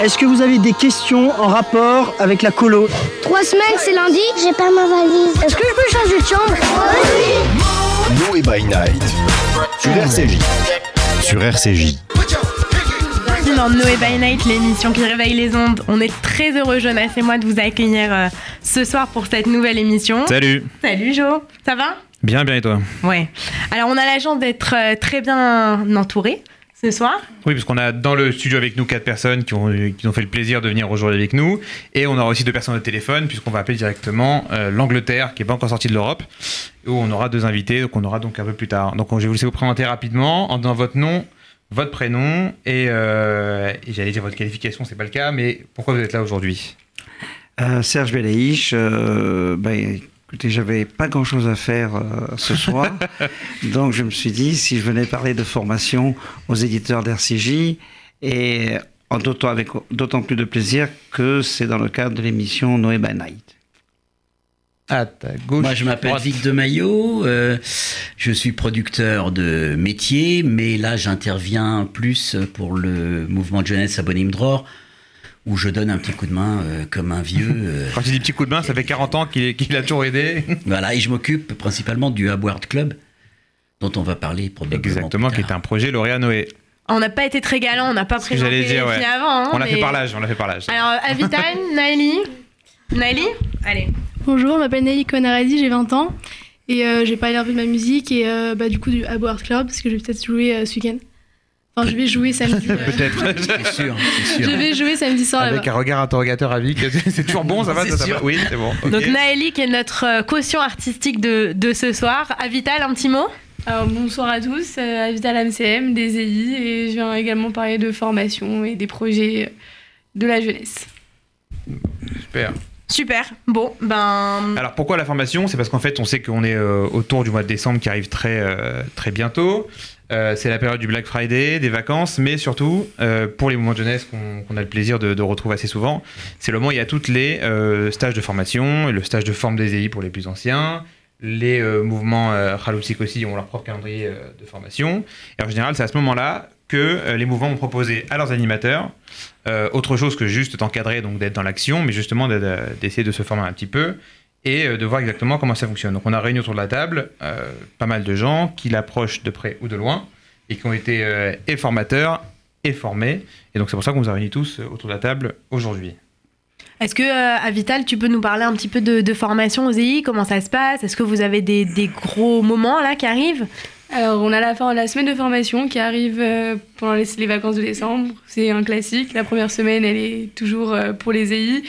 Est-ce que vous avez des questions en rapport avec la colo Trois semaines, c'est lundi J'ai pas ma valise. Est-ce que je peux changer de chambre? Noé by Night sur RCJ. Sur RCJ. Dans Noé by Night, l'émission qui réveille les ondes. On est très heureux, Jonas et moi, de vous accueillir euh, ce soir pour cette nouvelle émission. Salut Salut Jo, ça va? Bien, bien et toi? Ouais. Alors on a la chance d'être euh, très bien entourés ce soir. Oui, parce qu'on a dans le studio avec nous quatre personnes qui ont, qui ont fait le plaisir de venir aujourd'hui avec nous. Et on aura aussi deux personnes au téléphone, puisqu'on va appeler directement euh, l'Angleterre, qui n'est pas encore sortie de l'Europe, où on aura deux invités, donc on aura donc un peu plus tard. Donc je vais vous laisser vous présenter rapidement en donnant votre nom, votre prénom, et, euh, et j'allais dire votre qualification, c'est pas le cas, mais pourquoi vous êtes là aujourd'hui? Euh, Serge Belaïch, euh, ben, écoutez, j'avais pas grand chose à faire euh, ce soir, donc je me suis dit si je venais parler de formation aux éditeurs d'RCJ, et en d'autant avec d'autant plus de plaisir que c'est dans le cadre de l'émission Noé by Night. À ta gauche. Moi, je m'appelle. Vic de Maillot. euh, je suis producteur de métier, mais là, j'interviens plus pour le mouvement de jeunesse Abonim Dror, où je donne un petit coup de main euh, comme un vieux. euh, Quand tu dis petit coup de main, ça fait 40 ans qu'il qu'il a toujours aidé. voilà, et je m'occupe principalement du Abward Club, dont on va parler probablement. Exactement, plus qui tard. est un projet lauréat Noé. On n'a pas été très galant, on n'a pas présenté j'allais les dire, ouais. avant. hein, on l'a fait par l'âge, on l'a fait par l'âge. Alors Avital, Naëli Naëli Allez. Bonjour, je m'appelle Nelly Konaradi, j'ai 20 ans et euh, j'ai parlé un peu de ma musique et euh, bah, du coup du Abo Art Club parce que je vais peut-être jouer euh, ce week-end. Enfin, je vais jouer samedi. euh, Peut-être. C'est sûr, c'est je sûr. vais jouer samedi soir Avec un regard interrogateur à Vic. C'est c'est toujours bon, ça va C'est ça, ça sûr. va Oui, c'est bon. ok. Donc Naëli qui est notre euh, caution artistique de, de ce soir. Avital, un petit mot? Alors bonsoir à tous, euh, à Vital MCM, des EI et je viens également parler de formation et des projets de la jeunesse. Super. Super. Bon, ben. Alors pourquoi la formation? C'est parce qu'en fait, on sait qu'on est euh, autour du mois de décembre qui arrive très, euh, très bientôt. Euh, c'est la période du Black Friday, des vacances, mais surtout, euh, pour les mouvements de jeunesse qu'on a le plaisir de, retrouver assez souvent, c'est le moment où il y a toutes les euh, stages de formation, le stage de forme des EI pour les plus anciens, les mouvements Khalousik aussi ont leur propre calendrier de formation. Et en général, c'est à ce moment-là que les mouvements ont proposé à leurs animateurs autre chose que juste t'encadrer, donc d'être dans l'action, mais justement de- de- d'essayer de se former un petit peu et euh, de voir exactement comment ça fonctionne. Donc on a réuni autour de la table euh, pas mal de gens qui l'approchent de près ou de loin et qui ont été euh, et formateurs et formés. Et donc c'est pour ça qu'on vous a réunis tous euh, autour de la table aujourd'hui. Est-ce que, euh, Avital, tu peux nous parler un petit peu de, de formation aux EI Comment ça se passe? Est-ce que vous avez des, des gros moments là qui arrivent? Alors on a la, la semaine de formation qui arrive euh, pendant les, les vacances de décembre. C'est un classique. La première semaine elle est toujours euh, pour les EI.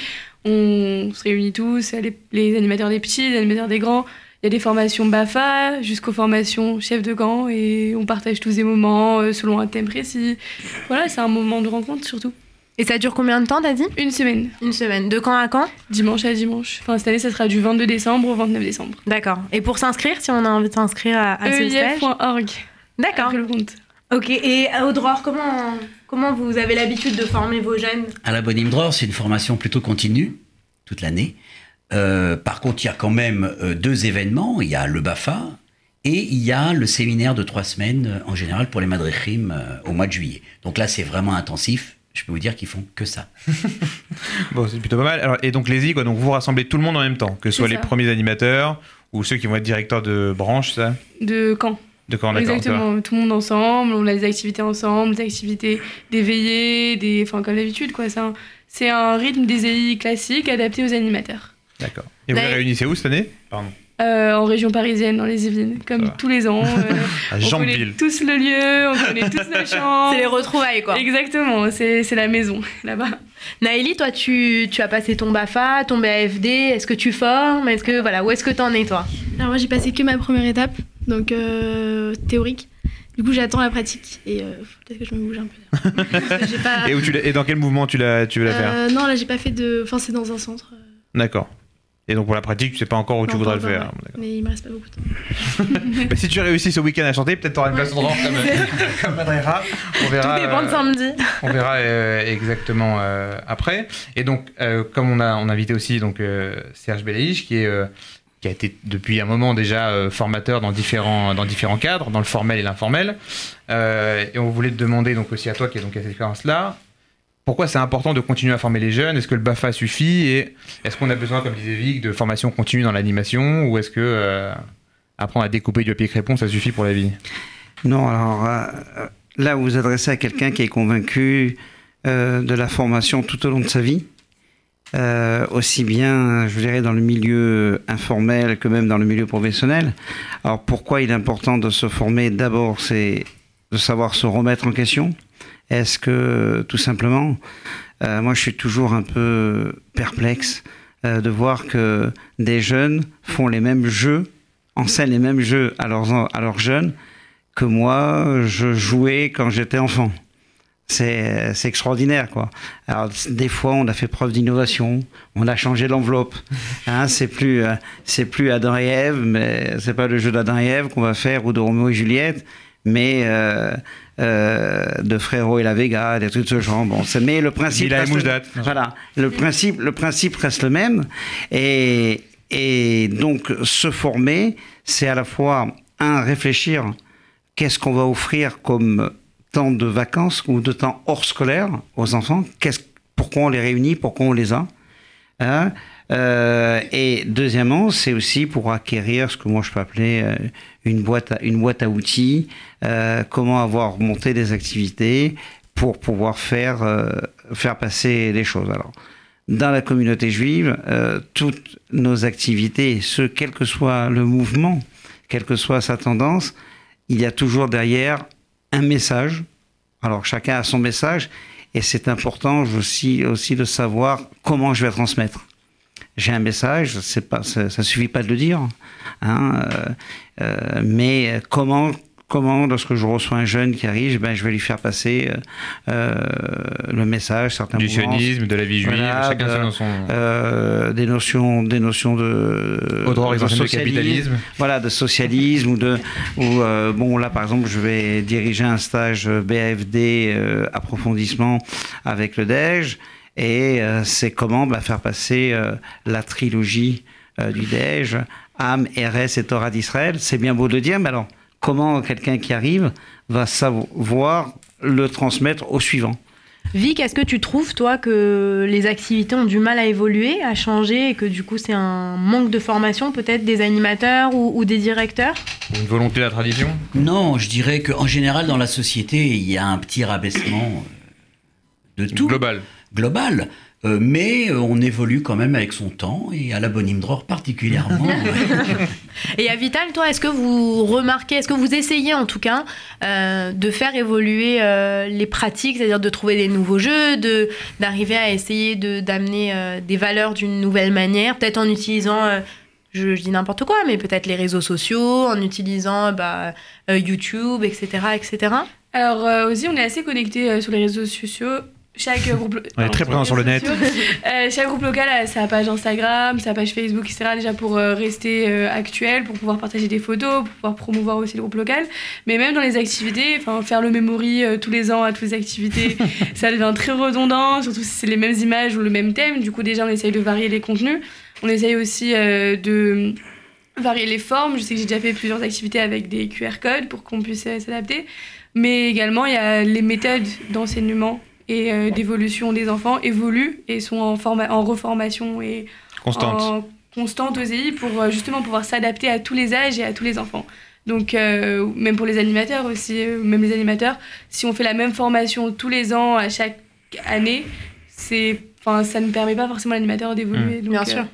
On se réunit tous, les, les animateurs des petits, les animateurs des grands. Il y a des formations BAFA jusqu'aux formations chef de camp et on partage tous des moments euh, selon un thème précis. Voilà, c'est un moment de rencontre surtout. Et ça dure combien de temps, t'as dit? Une semaine, Une semaine. De quand à quand? Dimanche à dimanche. Enfin, cette année, ça sera du 22 décembre au 29 décembre. D'accord. Et pour s'inscrire, si on a envie de s'inscrire à, à ce stage? D'accord. Après le compte. Ok. Et à Audror, comment, comment vous avez l'habitude de former vos jeunes? À la Bonim Dror, c'est une formation plutôt continue, toute l'année. Euh, par contre, il y a quand même euh, deux événements. Il y a le BAFA et il y a le séminaire de trois semaines, euh, en général, pour les Madrechim euh, au mois de juillet. Donc là, c'est vraiment intensif. Je peux vous dire qu'ils font que ça. Bon, c'est plutôt pas mal. Alors, et donc les I, quoi, donc vous rassemblez tout le monde en même temps, que ce soit les premiers animateurs ou ceux qui vont être directeurs de branche, ça? De quand D'accord. Exactement, tout le monde ensemble, on a des activités ensemble, des activités d'éveillés, des... enfin comme d'habitude quoi. C'est un... c'est un rythme des EI classique adapté aux animateurs. D'accord. Et vous Là, les réunissez où cette année? Pardon. Euh, en région parisienne, dans les Yvelines, comme tous les ans. euh, À on connaît tous le lieu, on connaît tous la chambre. C'est les retrouvailles, quoi. Exactement, c'est c'est la maison là-bas. Naëli, toi, tu, tu as passé ton BAFA, ton BAFD. Est-ce que tu formes? Est-ce que voilà, où est-ce que t'en es, toi? Alors moi j'ai passé que ma première étape, donc euh, théorique. Du coup j'attends la pratique et euh, faut peut-être que je me bouge un peu. Pas... Et, où tu et dans quel mouvement tu, l'as, tu veux la faire Euh, non là j'ai pas fait de... Enfin c'est dans un centre. euh, D'accord. Et donc pour la pratique, tu sais pas encore où tu voudrais pas le faire. ouais. Mais il me reste pas beaucoup de temps. Bah, si tu réussis ce week-end à chanter, peut-être t'auras une place d'endroit comme, comme Madrera. On verra. Tout dépend de samedi. On verra euh, exactement euh, après. Et donc, euh, comme on a, on a invité aussi donc, euh, Serge Belaïch, qui est euh, qui a été depuis un moment déjà euh, formateur dans différents, dans différents cadres, dans le formel et l'informel. Euh, et on voulait te demander donc aussi à toi qui as donc cette expérience-là, pourquoi c'est important de continuer à former les jeunes? Est-ce que le BAFA suffit? Et est-ce qu'on a besoin, comme disait Vic, de formation continue dans l'animation? Ou est-ce que euh, apprendre à découper du papier crépon, ça suffit pour la vie? Non, alors là, vous vous adressez à quelqu'un qui est convaincu de la formation tout au long de sa vie. Euh, aussi bien, je dirais, dans le milieu informel que même dans le milieu professionnel. Alors pourquoi il est important de se former? D'abord, c'est de savoir se remettre en question. Est-ce que, tout simplement, euh, moi je suis toujours un peu perplexe euh, de voir que des jeunes font les mêmes jeux, enseignent les mêmes jeux à leurs, à leurs jeunes que moi je jouais quand j'étais enfant. C'est extraordinaire, quoi. Alors, des fois, on a fait preuve d'innovation, on a changé l'enveloppe. Hein, c'est plus, euh, c'est plus Adam et Ève, mais c'est pas le jeu d'Adam et Ève qu'on va faire ou de Roméo et Juliette, mais euh, euh, de Frérot et la Vega, des trucs de ce genre. Bon, c'est- mais le principe, reste, Moujdat. voilà, le principe, le principe reste le même. Et, et donc, se former, c'est à la fois un réfléchir qu'est-ce qu'on va offrir comme de vacances ou de temps hors scolaire aux enfants? Pourquoi on les réunit? Pourquoi on les a? Hein? Euh, Et deuxièmement, c'est aussi pour acquérir ce que moi je peux appeler euh, une boîte à, une boîte à outils, euh, comment avoir monté des activités pour pouvoir faire, faire passer les choses. Alors, dans la communauté juive, toutes nos activités, ce, quel que soit le mouvement, quelle que soit sa tendance, il y a toujours derrière un message. Alors chacun a son message et c'est important aussi, aussi de savoir comment je vais transmettre. J'ai un message, ça, ça suffit pas de le dire, hein, euh, euh, mais comment, comment, lorsque je reçois un jeune qui arrive, ben, je vais lui faire passer euh, euh, le message, certains Du sionisme, de la vie juive, Voilà, chacun de- son. euh, des notions, des notions de, Au droit de capitalisme. voilà, de socialisme ou de, ou euh, bon là par exemple je vais diriger un stage BAFD euh, approfondissement avec le DEJ et c'est comment bah, faire passer la trilogie du DEJ, âme, RS et Torah d'Israël. C'est bien beau de le dire, mais alors comment quelqu'un qui arrive va savoir le transmettre au suivant Vic, est-ce que tu trouves, toi, que les activités ont du mal à évoluer, à changer, et que du coup, c'est un manque de formation, peut-être, des animateurs ou, ou des directeurs? Une volonté de la tradition? Non, je dirais qu'en général, dans la société, il y a un petit rabaissement euh, de tout. Global. global. Euh, mais euh, on évolue quand même avec son temps et à la bonne Imdror particulièrement. Et à Vital, toi, est-ce que vous remarquez, est-ce que vous essayez en tout cas euh, de faire évoluer euh, les pratiques, c'est-à-dire de trouver des nouveaux jeux, de d'arriver à essayer de d'amener euh, des valeurs d'une nouvelle manière, peut-être en utilisant, euh, je, je dis n'importe quoi, mais peut-être les réseaux sociaux, en utilisant bah, YouTube, etc., etc. Alors euh, aussi, on est assez connecté euh, sur les réseaux sociaux. Chaque groupe. On est très présent sur le net. Euh, chaque groupe local a sa page Instagram, sa page Facebook, etc. Déjà pour euh, rester euh, actuel, pour pouvoir partager des photos, pour pouvoir promouvoir aussi le groupe local. Mais même dans les activités, enfin faire le memory tous les ans à toutes les activités, ça devient très redondant, surtout si c'est les mêmes images ou le même thème. Du coup, déjà, on essaye de varier les contenus. On essaye aussi de varier les formes. Je sais que j'ai déjà fait plusieurs activités avec des QR codes pour qu'on puisse s'adapter. Mais également, il y a les méthodes d'enseignement et euh, d'évolution des enfants évoluent et sont en, forma- en reformation et Constante. en constante OSI pour euh, justement pouvoir s'adapter à tous les âges et à tous les enfants. Donc, euh, même pour les animateurs aussi, euh, même les animateurs, si on fait la même formation tous les ans à chaque année, c'est, enfin, ça ne permet pas forcément à l'animateur d'évoluer. Donc, Bien euh, sûr.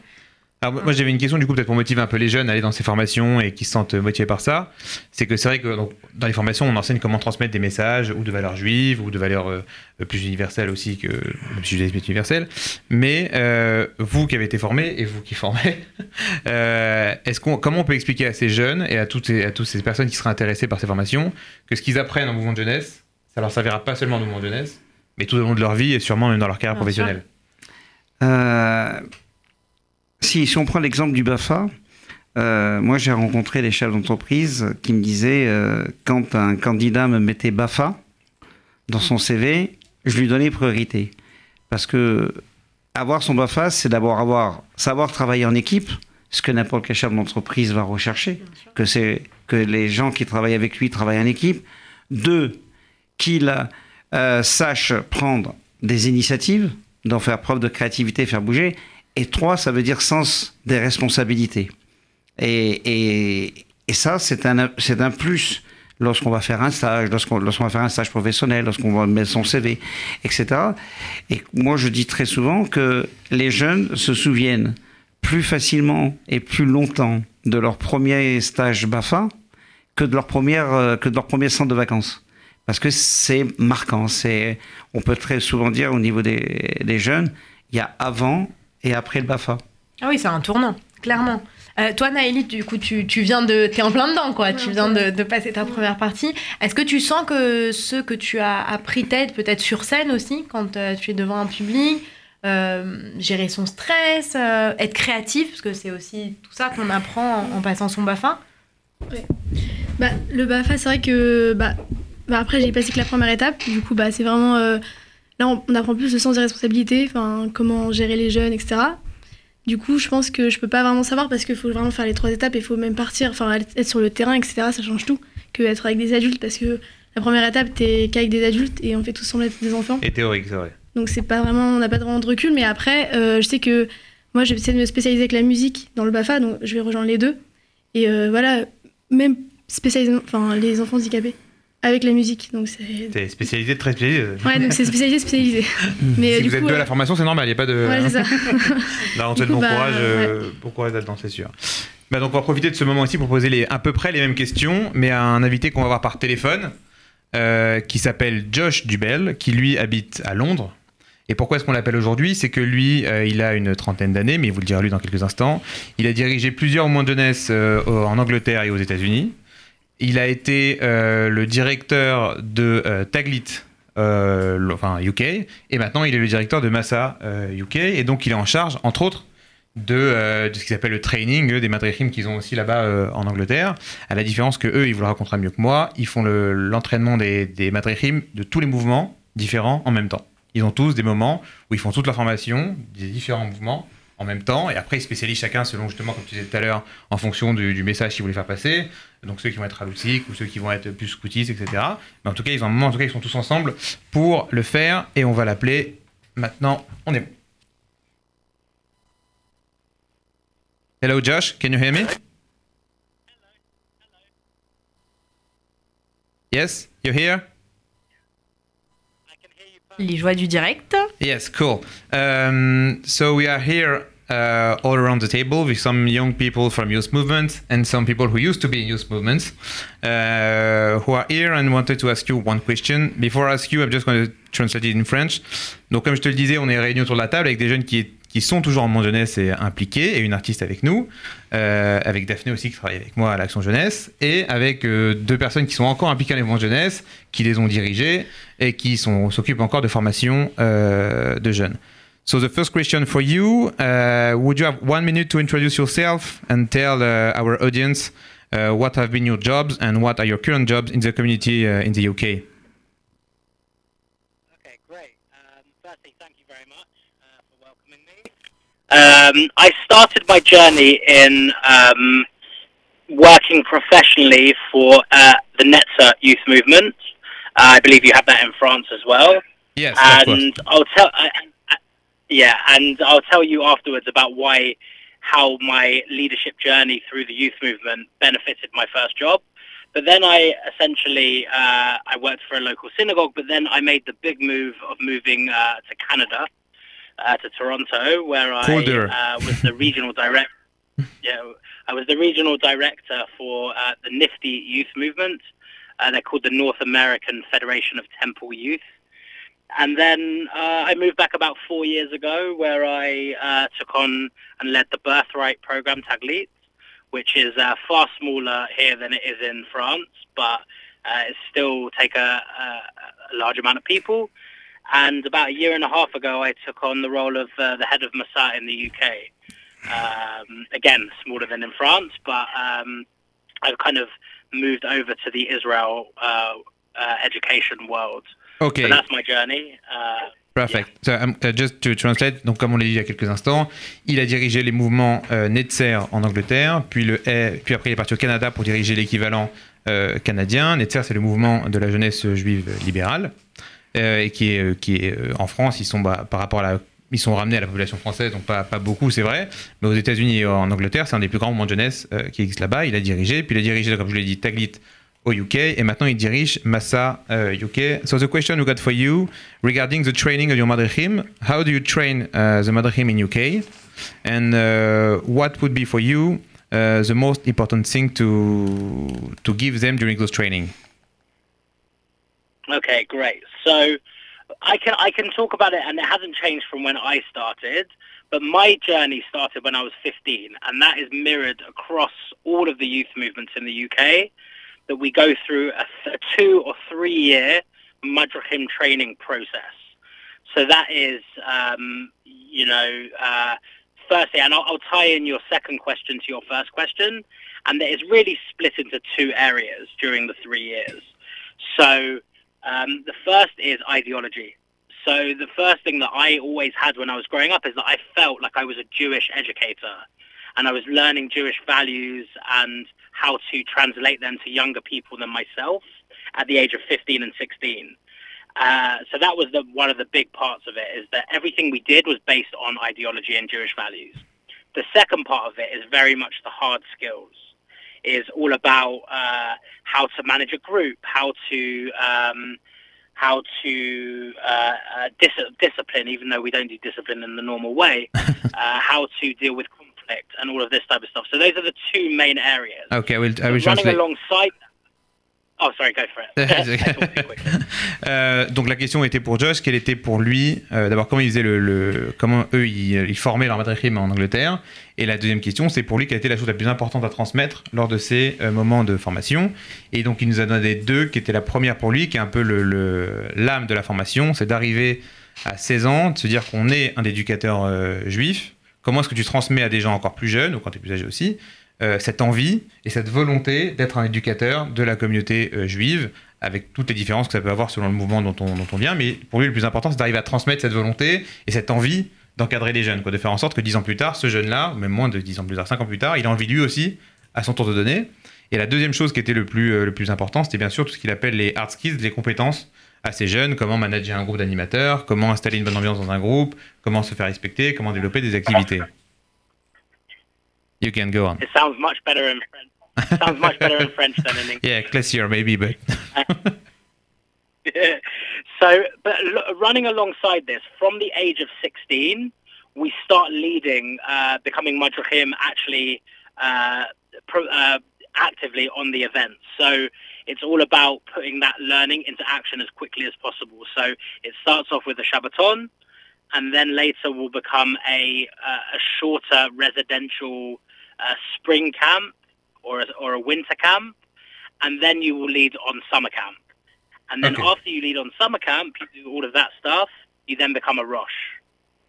Alors, moi, j'avais une question, du coup, peut-être pour motiver un peu les jeunes à aller dans ces formations et qui se sentent motivés par ça. C'est que c'est vrai que donc, dans les formations, on enseigne comment transmettre des messages ou de valeurs juives ou de valeurs euh, plus universelles aussi que le judaïsme est universel. Mais euh, vous qui avez été formés et vous qui formez, euh, est-ce qu'on, comment on peut expliquer à ces jeunes et à toutes, ces, à toutes ces personnes qui seraient intéressées par ces formations que ce qu'ils apprennent en mouvement de jeunesse, ça leur servira pas seulement en mouvement de jeunesse, mais tout au long de leur vie et sûrement même dans leur carrière Bien professionnelle? Euh, si, si on prend l'exemple du BAFA, euh, moi j'ai rencontré des chefs d'entreprise qui me disaient euh, quand un candidat me mettait BAFA dans son CV, je lui donnais priorité. Parce que avoir son BAFA, c'est d'abord avoir, savoir travailler en équipe ce que n'importe quel chef d'entreprise va rechercher, que c'est que les gens qui travaillent avec lui travaillent en équipe. Deux, qu'il euh, sache prendre des initiatives, d'en faire preuve de créativité, faire bouger. Et trois, ça veut dire sens des responsabilités. Et, ça, c'est un, c'est un plus lorsqu'on va faire un stage, lorsqu'on, lorsqu'on va faire un stage professionnel, lorsqu'on va mettre son CV, etc. Et moi, je dis très souvent que les jeunes se souviennent plus facilement et plus longtemps de leur premier stage BAFA que de leur première, euh, que de leur premier centre de vacances. Parce que c'est marquant. C'est, on peut très souvent dire au niveau des, des jeunes, il y a avant et après le BAFA. Ah oui, c'est un tournant, clairement. Euh, toi, Naëlie, du coup, tu, tu viens de. T'es en plein dedans, quoi. tu viens de, de, passer ta première partie. Est-ce que tu sens que ce que tu as appris tête, peut-être sur scène aussi, quand euh, tu es devant un public, euh, gérer son stress, euh, être créatif, parce que c'est aussi tout ça qu'on apprend en, en, passant son BAFA ouais. bah, Le BAFA, c'est vrai que. Bah, bah après, j'ai passé que la première étape. Du coup, bah, c'est vraiment. Euh, là, on, on, apprend plus le sens des responsabilités, comment gérer les jeunes, etc. Du coup, je pense que je peux pas vraiment savoir parce qu'il faut vraiment faire les trois étapes et il faut même partir, enfin être sur le terrain, etc. Ça change tout que être avec des adultes parce que la première étape, t'es qu'avec des adultes et on fait tous semblant être des enfants. Et théorique, c'est vrai. Donc c'est pas vraiment, on n'a pas vraiment de recul, mais après, euh, je sais que moi, j'ai essayé de me spécialiser avec la musique dans le Bafa, donc je vais rejoindre les deux. Et euh, voilà, même spécialiser, enfin les enfants handicapés avec la musique. Donc c'est. T'es spécialisé, très spécialisé. Ouais, donc c'est spécialisé, spécialisé. Mais si vous êtes coup, deux à la formation, c'est normal, il n'y a pas de. Ouais, c'est ça. Là, on te bon, bah, courage, euh, ouais. bon courage là-dedans, c'est sûr. Bah, donc on va profiter de ce moment ici pour poser les, à peu près les mêmes questions, mais à un invité qu'on va voir par téléphone, euh, qui s'appelle Josh Dubel, qui lui habite à Londres. Et pourquoi est-ce qu'on l'appelle aujourd'hui? C'est que lui, euh, il a une trentaine d'années, mais il vous le dira lui dans quelques instants. Il a dirigé plusieurs mois de jeunesse euh, en Angleterre et aux États-Unis. Il a été euh, le directeur de euh, Taglit, euh, UK, et maintenant il est le directeur de Massa UK, et donc il est en charge, entre autres, de, ce qui s'appelle le training des madrichim qu'ils ont aussi là-bas en Angleterre. À la différence que eux, ils vous le racontera mieux que moi, ils font l'entraînement le, des, des de tous les mouvements différents en même temps. Ils ont tous des moments où ils font toute la formation des différents mouvements en même temps, et après ils spécialisent chacun selon justement, comme tu disais tout à l'heure, en fonction du, message qu'ils voulaient faire passer. Donc ceux qui vont être haloutiques ou ceux qui vont être plus scoutistes, etc. Mais en tout cas, ils ont en tout cas, ils sont tous ensemble pour le faire, et on va l'appeler maintenant. On est bon. Hello Josh, can you hear me? Yes, you here? Les joies du direct. Yes, cool. Um, so we are here uh, all around the table with some young people from youth movement and some people who used to be in youth movements uh, who are here and wanted to ask you one question. Before I ask you, I'm just going to translate it in French. Donc, comme je te le disais, on est réunis autour de la table avec des jeunes qui, qui sont toujours en Monde Jeunesse et impliqués, et une artiste avec nous, euh, avec Daphné aussi qui travaille avec moi à l'Action Jeunesse, et avec euh, deux personnes qui sont encore impliquées à l'Événement Jeunesse, qui les ont dirigées et qui s'occupent encore de formation euh, de jeunes. So the first question for you, uh, would you have one minute to introduce yourself and tell uh, our audience uh, what have been your jobs and what are your current jobs in the community uh, in the UK? Um, I started my journey in um, working professionally for uh, the Netzer youth movement. I believe you have that in France as well. Yes, and I'll tell. Yeah, and I'll tell you afterwards about why, how my leadership journey through the youth movement benefited my first job. But then I essentially uh, I worked for a local synagogue. But then I made the big move of moving uh, to Canada, uh, to Toronto, where I uh, was the regional director. yeah, I was the regional director for uh, the Nifty Youth Movement. Uh, they're called the North American Federation of Temple Youth and then uh, I moved back about four years ago, where I uh, took on and led the Birthright program Taglit, which is uh, far smaller here than it is in France, but uh, it still take a, a, a, large amount of people. And about a year and a half ago, I took on the role of uh, the head of Massa in the UK. Um, again, smaller than in France, but um, I've kind of moved over to the Israel uh, education world. Okay. So that's my journey. Uh, Perfect. So, um, uh, just to translate, donc comme on l'a dit il y a quelques instants, il a dirigé les mouvements euh, Netzer en Angleterre, puis, le, puis après il est parti au Canada pour diriger l'équivalent euh, canadien. Netzer, c'est le mouvement de la jeunesse juive libérale, et qui est, qui est en France, ils sont bah, par rapport à la ils sont ramenés à la population française, donc pas, pas beaucoup, c'est vrai. Mais aux États-Unis et en Angleterre, c'est un des plus grands mouvements de jeunesse qui existe là-bas. Il a dirigé, puis il a dirigé, comme je l'ai dit, Taglit au UK et maintenant il dirige Massa uh, UK. So the question we got for you regarding the training of your madrechim, how do you train uh, the madrechim in UK and uh, what would be for you uh, the most important thing to to give them during those training? Okay, great. So I can I can talk about it and it hasn't changed from when I started. But my journey started when I was 15, and that is mirrored across all of the youth movements in the UK that we go through a, a two or three year Madrachim training process. So that is, um, you know, uh, firstly, and I'll, I'll, tie in your second question to your first question, and that is really split into two areas during the three years. So um, the first is ideology. So the first thing that I always had when I was growing up is that I felt like I was a Jewish educator, and I was learning Jewish values and how to translate them to younger people than myself at the age of 15 and 16. Uh, so that was the, one of the big parts of it is that everything we did was based on ideology and Jewish values. The second part of it is very much the hard skills. Is all about uh, how to manage a group, how to um, how to uh, uh dis- discipline, even though we don't do discipline in the normal way, uh, how to deal with conflict and all of this type of stuff. So those are the two main areas. Okay, I will, I so running alongside. Oh, sorry, go for it. euh, donc la question était pour Josh, quelle était pour lui, euh, d'abord comment il faisait le, le comment eux ils, ils formaient leur madrechim en Angleterre, et la deuxième question c'est pour lui quelle était la chose la plus importante à transmettre lors de ces euh, moments de formation? Et donc il nous a donné deux, qui étaient la première pour lui, qui est un peu l'âme le, l'âme de la formation, c'est d'arriver à 16 ans, de se dire qu'on est un éducateur euh, juif, Comment est-ce que tu transmets à des gens encore plus jeunes, ou quand tu es plus âgé aussi, euh, cette envie et cette volonté d'être un éducateur de la communauté euh, juive, avec toutes les différences que ça peut avoir selon le mouvement dont on, vient. Mais pour lui, le plus important, c'est d'arriver à transmettre cette volonté et cette envie d'encadrer les jeunes, de faire en sorte que dix ans plus tard, ce jeune-là, même moins de dix ans plus tard, cinq ans plus tard, il a envie lui aussi, à son tour de donner. Et la deuxième chose qui était le plus, euh, le plus important, c'était bien sûr tout ce qu'il appelle les hard skills, les compétences assez jeunes, comment manager un groupe d'animateurs, comment installer une bonne ambiance dans un groupe, comment se faire respecter, comment développer des activités. You can go on. It sounds much better in French. sounds much better in French than in English. Yeah, classier maybe, but. so, but running alongside this, from the age of 16, we start leading, uh, becoming Madrachim actually uh, pro, uh, actively on the events. So it's all about putting that learning into action as quickly as possible. So it starts off with a Shabbaton, and then later will become a, uh, a shorter residential uh, spring camp or a, or a winter camp, and then you will lead on summer camp. And then okay. after you lead on summer camp, you do all of that stuff, you then become a Rosh.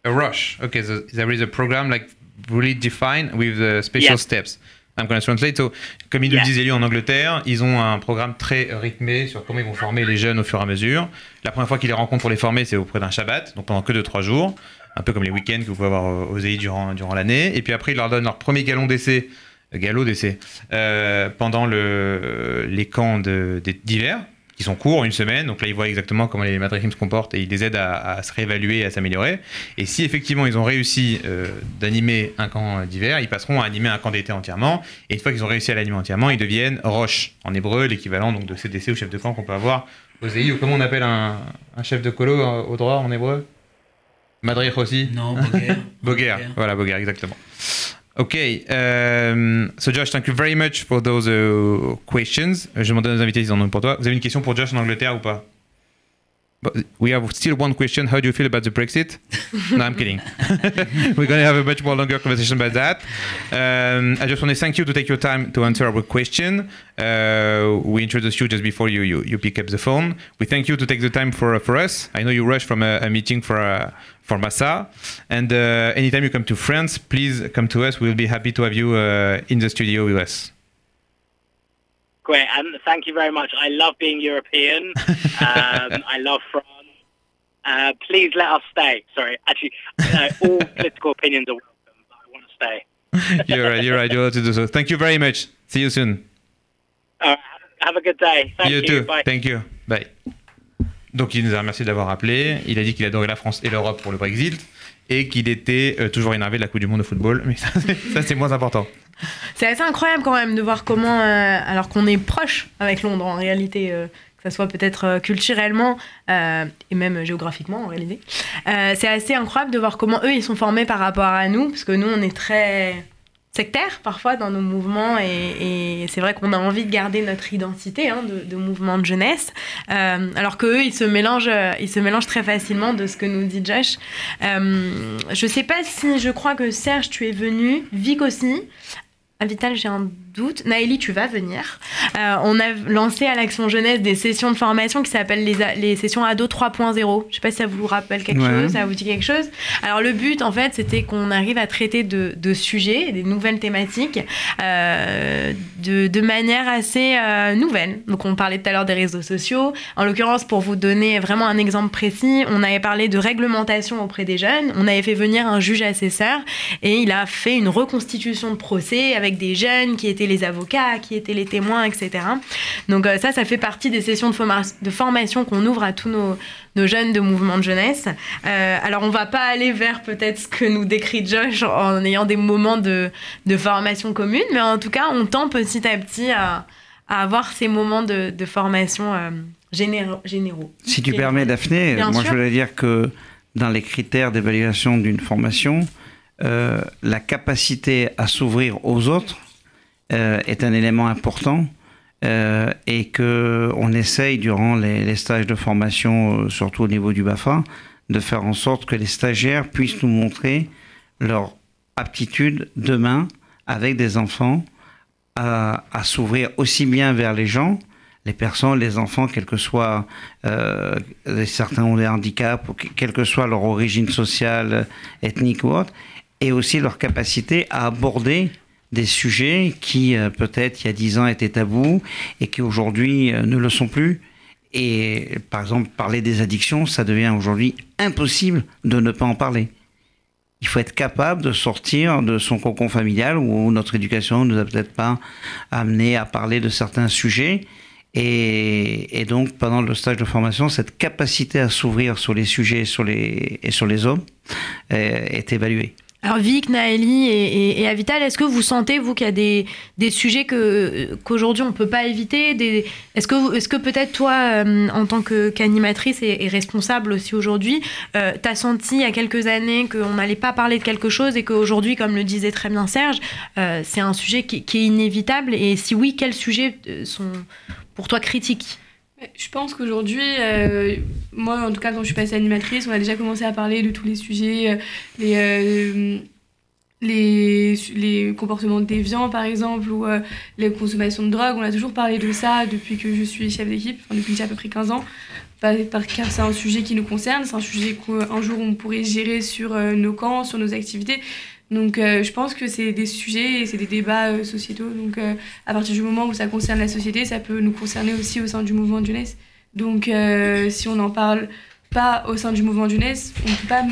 A Rosh. Okay, so there is a program like really defined with uh, special yes. steps. I'm going to translate. So, comme il nous disait lui en Angleterre, ils ont un programme très rythmé sur comment ils vont former les jeunes au fur et à mesure. La première fois qu'ils les rencontrent pour les former, c'est auprès d'un Shabbat, donc pendant que 2-3 jours, un peu comme les week-ends que vous pouvez avoir aux EI durant, l'année. Et puis après, ils leur donnent leur premier galon d'essai, euh, galop d'essai, euh, pendant le, les camps d'hiver qui sont courts, une semaine. Donc là, ils voient exactement comment les matrachim se comportent et ils les aident à, se réévaluer et à s'améliorer. Et si effectivement ils ont réussi euh, d'animer un camp d'hiver, ils passeront à animer un camp d'été entièrement. Et une fois qu'ils ont réussi à l'animer entièrement, ils deviennent roche en hébreu, l'équivalent donc de CDC ou chef de camp qu'on peut avoir aux EI ou comment on appelle un, chef de colo euh, au droit en hébreu? Madrich aussi Non, Boguer. Boguer, voilà, Boguer, exactement. Okay, um, so Josh, thank you very much for those uh, questions. Je demande à nos invités s'ils en ont pour toi. Vous avez une question pour Josh en Angleterre ou pas? But we have still one question. How do you feel about the Brexit? no, I'm kidding. We're going to have a much more longer conversation about that. Um, I just want to thank you to take your time to answer our question. Uh, we introduced you just before you, you, you pick up the phone. We thank you to take the time for, for us. I know you rushed from a, a meeting for uh, for Massa. And uh, anytime you come to France, please come to us. We'll be happy to have you uh, in the studio with us. Great, and thank you very much. I love being European. um, I love France. uh, please let us stay. Sorry, actually, uh, all political opinions are welcome, but I want to stay. you're right, you're right, you're allowed to do so. Thank you very much. See you soon. All right, have a good day. Thank you. you too. Bye. Thank you. Bye. Donc il nous a remercié d'avoir appelé. Il a dit qu'il adorait la France et l'Europe pour le Brexit et qu'il était euh, toujours énervé de la Coupe du Monde de football. Mais ça, c'est moins important. C'est assez incroyable quand même de voir comment, euh, alors qu'on est proche avec Londres en réalité, euh, que ça soit peut-être euh, culturellement et même géographiquement en réalité, c'est assez incroyable de voir comment eux ils sont formés par rapport à nous, parce que nous on est très sectaires parfois dans nos mouvements et, c'est vrai qu'on a envie de garder notre identité hein, de, mouvement de jeunesse, alors que eux ils se mélangent, ils se mélangent très facilement de ce que nous dit Josh. Euh, je sais pas si je crois que Serge tu es venu, Vic aussi. Ah, Vital, j'ai un Naëli, tu vas venir. Euh, on a lancé à l'Action Jeunesse des sessions de formation qui s'appellent les, sessions Ado 3.0. Je sais pas si ça vous rappelle quelque Ouais. chose, ça vous dit quelque chose. Alors, le but, en fait, c'était qu'on arrive à traiter de, de sujets, des nouvelles thématiques, euh, de, de manière assez euh, nouvelle. Donc, on parlait tout à l'heure des réseaux sociaux. En l'occurrence, pour vous donner vraiment un exemple précis, on avait parlé de réglementation auprès des jeunes. On avait fait venir un juge assesseur et il a fait une reconstitution de procès avec des jeunes qui étaient les avocats, qui étaient les témoins, etc. Donc euh, ça, ça fait partie des sessions de, forma- de formation qu'on ouvre à tous nos, nos jeunes de mouvement de jeunesse. Euh, alors on va pas aller vers peut-être ce que nous décrit Josh en ayant des moments de, de formation commune, mais en tout cas, on tend petit à petit à, à avoir ces moments de, de formation euh, généraux. généraux. Si tu Et- permets, Daphné, Bien moi sûr. je voulais dire que dans les critères d'évaluation d'une formation, euh, la capacité à s'ouvrir aux autres est un élément important euh, et que on essaye durant les, stages de formation, euh, surtout au niveau du BAFA, de faire en sorte que les stagiaires puissent nous montrer leur aptitude demain avec des enfants à, s'ouvrir aussi bien vers les gens, les personnes, les enfants, quel que soit, euh, certains ont des handicaps, quelle que soit leur origine sociale, ethnique ou autre, et aussi leur capacité à aborder des sujets qui euh, peut-être il y a dix ans étaient tabous et qui aujourd'hui euh, ne le sont plus. Et par exemple, parler des addictions, ça devient aujourd'hui impossible de ne pas en parler. Il faut être capable de sortir de son cocon familial où notre éducation ne nous a peut-être pas amené à parler de certains sujets. Et, donc, pendant le stage de formation, cette capacité à s'ouvrir sur les sujets et sur les, et sur les hommes euh, est évaluée. Alors Vic, Naëli et, Avital, est-ce que vous sentez, vous, qu'il y a des, des sujets que, qu'aujourd'hui on ne peut pas éviter Est-ce que, est-ce que peut-être toi, euh, en tant qu'animatrice et, responsable aussi aujourd'hui, euh, t'as senti il y a quelques années qu'on n'allait pas parler de quelque chose et qu'aujourd'hui, comme le disait très bien Serge, euh, c'est un sujet qui, qui est inévitable Et si oui, quels sujets euh, sont pour toi critiques? Je pense qu'aujourd'hui, euh, moi en tout cas quand je suis passée animatrice, on a déjà commencé à parler de tous les sujets, euh, les, euh, les, les comportements déviants par exemple, ou les consommations de drogue. On a toujours parlé de ça depuis que je suis chef d'équipe, enfin, depuis à peu près 15 ans. Car c'est un sujet qui nous concerne, c'est un sujet qu'un jour on pourrait gérer sur nos camps, sur nos activités. Donc euh, je pense que c'est des sujets et c'est des débats euh, sociétaux. Donc euh, à partir du moment où ça concerne la société, ça peut nous concerner aussi au sein du mouvement de jeunesse. Donc si on n'en parle pas au sein du mouvement de jeunesse, on ne peut pas,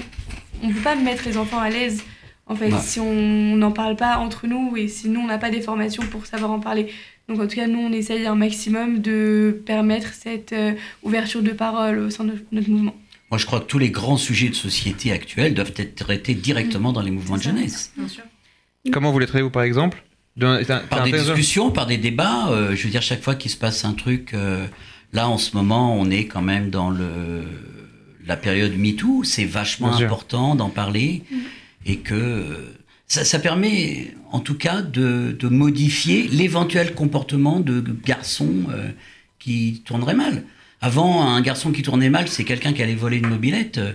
on peut pas mettre les enfants à l'aise. En fait, Ouais. si on n'en parle pas entre nous et si nous on n'a pas des formations pour savoir en parler. Donc en tout cas, nous on essaye un maximum de permettre cette ouverture de parole au sein de notre mouvement. Moi, je crois que tous les grands sujets de société actuels doivent être traités directement dans les mouvements de jeunesse. Bien sûr. Comment vous les traitez, vous, par exemple De- Par des discussions, par des débats. euh, je veux dire, chaque fois qu'il se passe un truc, euh, là, en ce moment, on est quand même dans le, la période MeToo. C'est vachement important d'en parler. Et que euh, ça, ça permet, en tout cas, de, de modifier l'éventuel comportement de garçons euh, qui tourneraient mal. Avant, un garçon qui tournait mal, c'est quelqu'un qui allait voler une mobilette. Euh,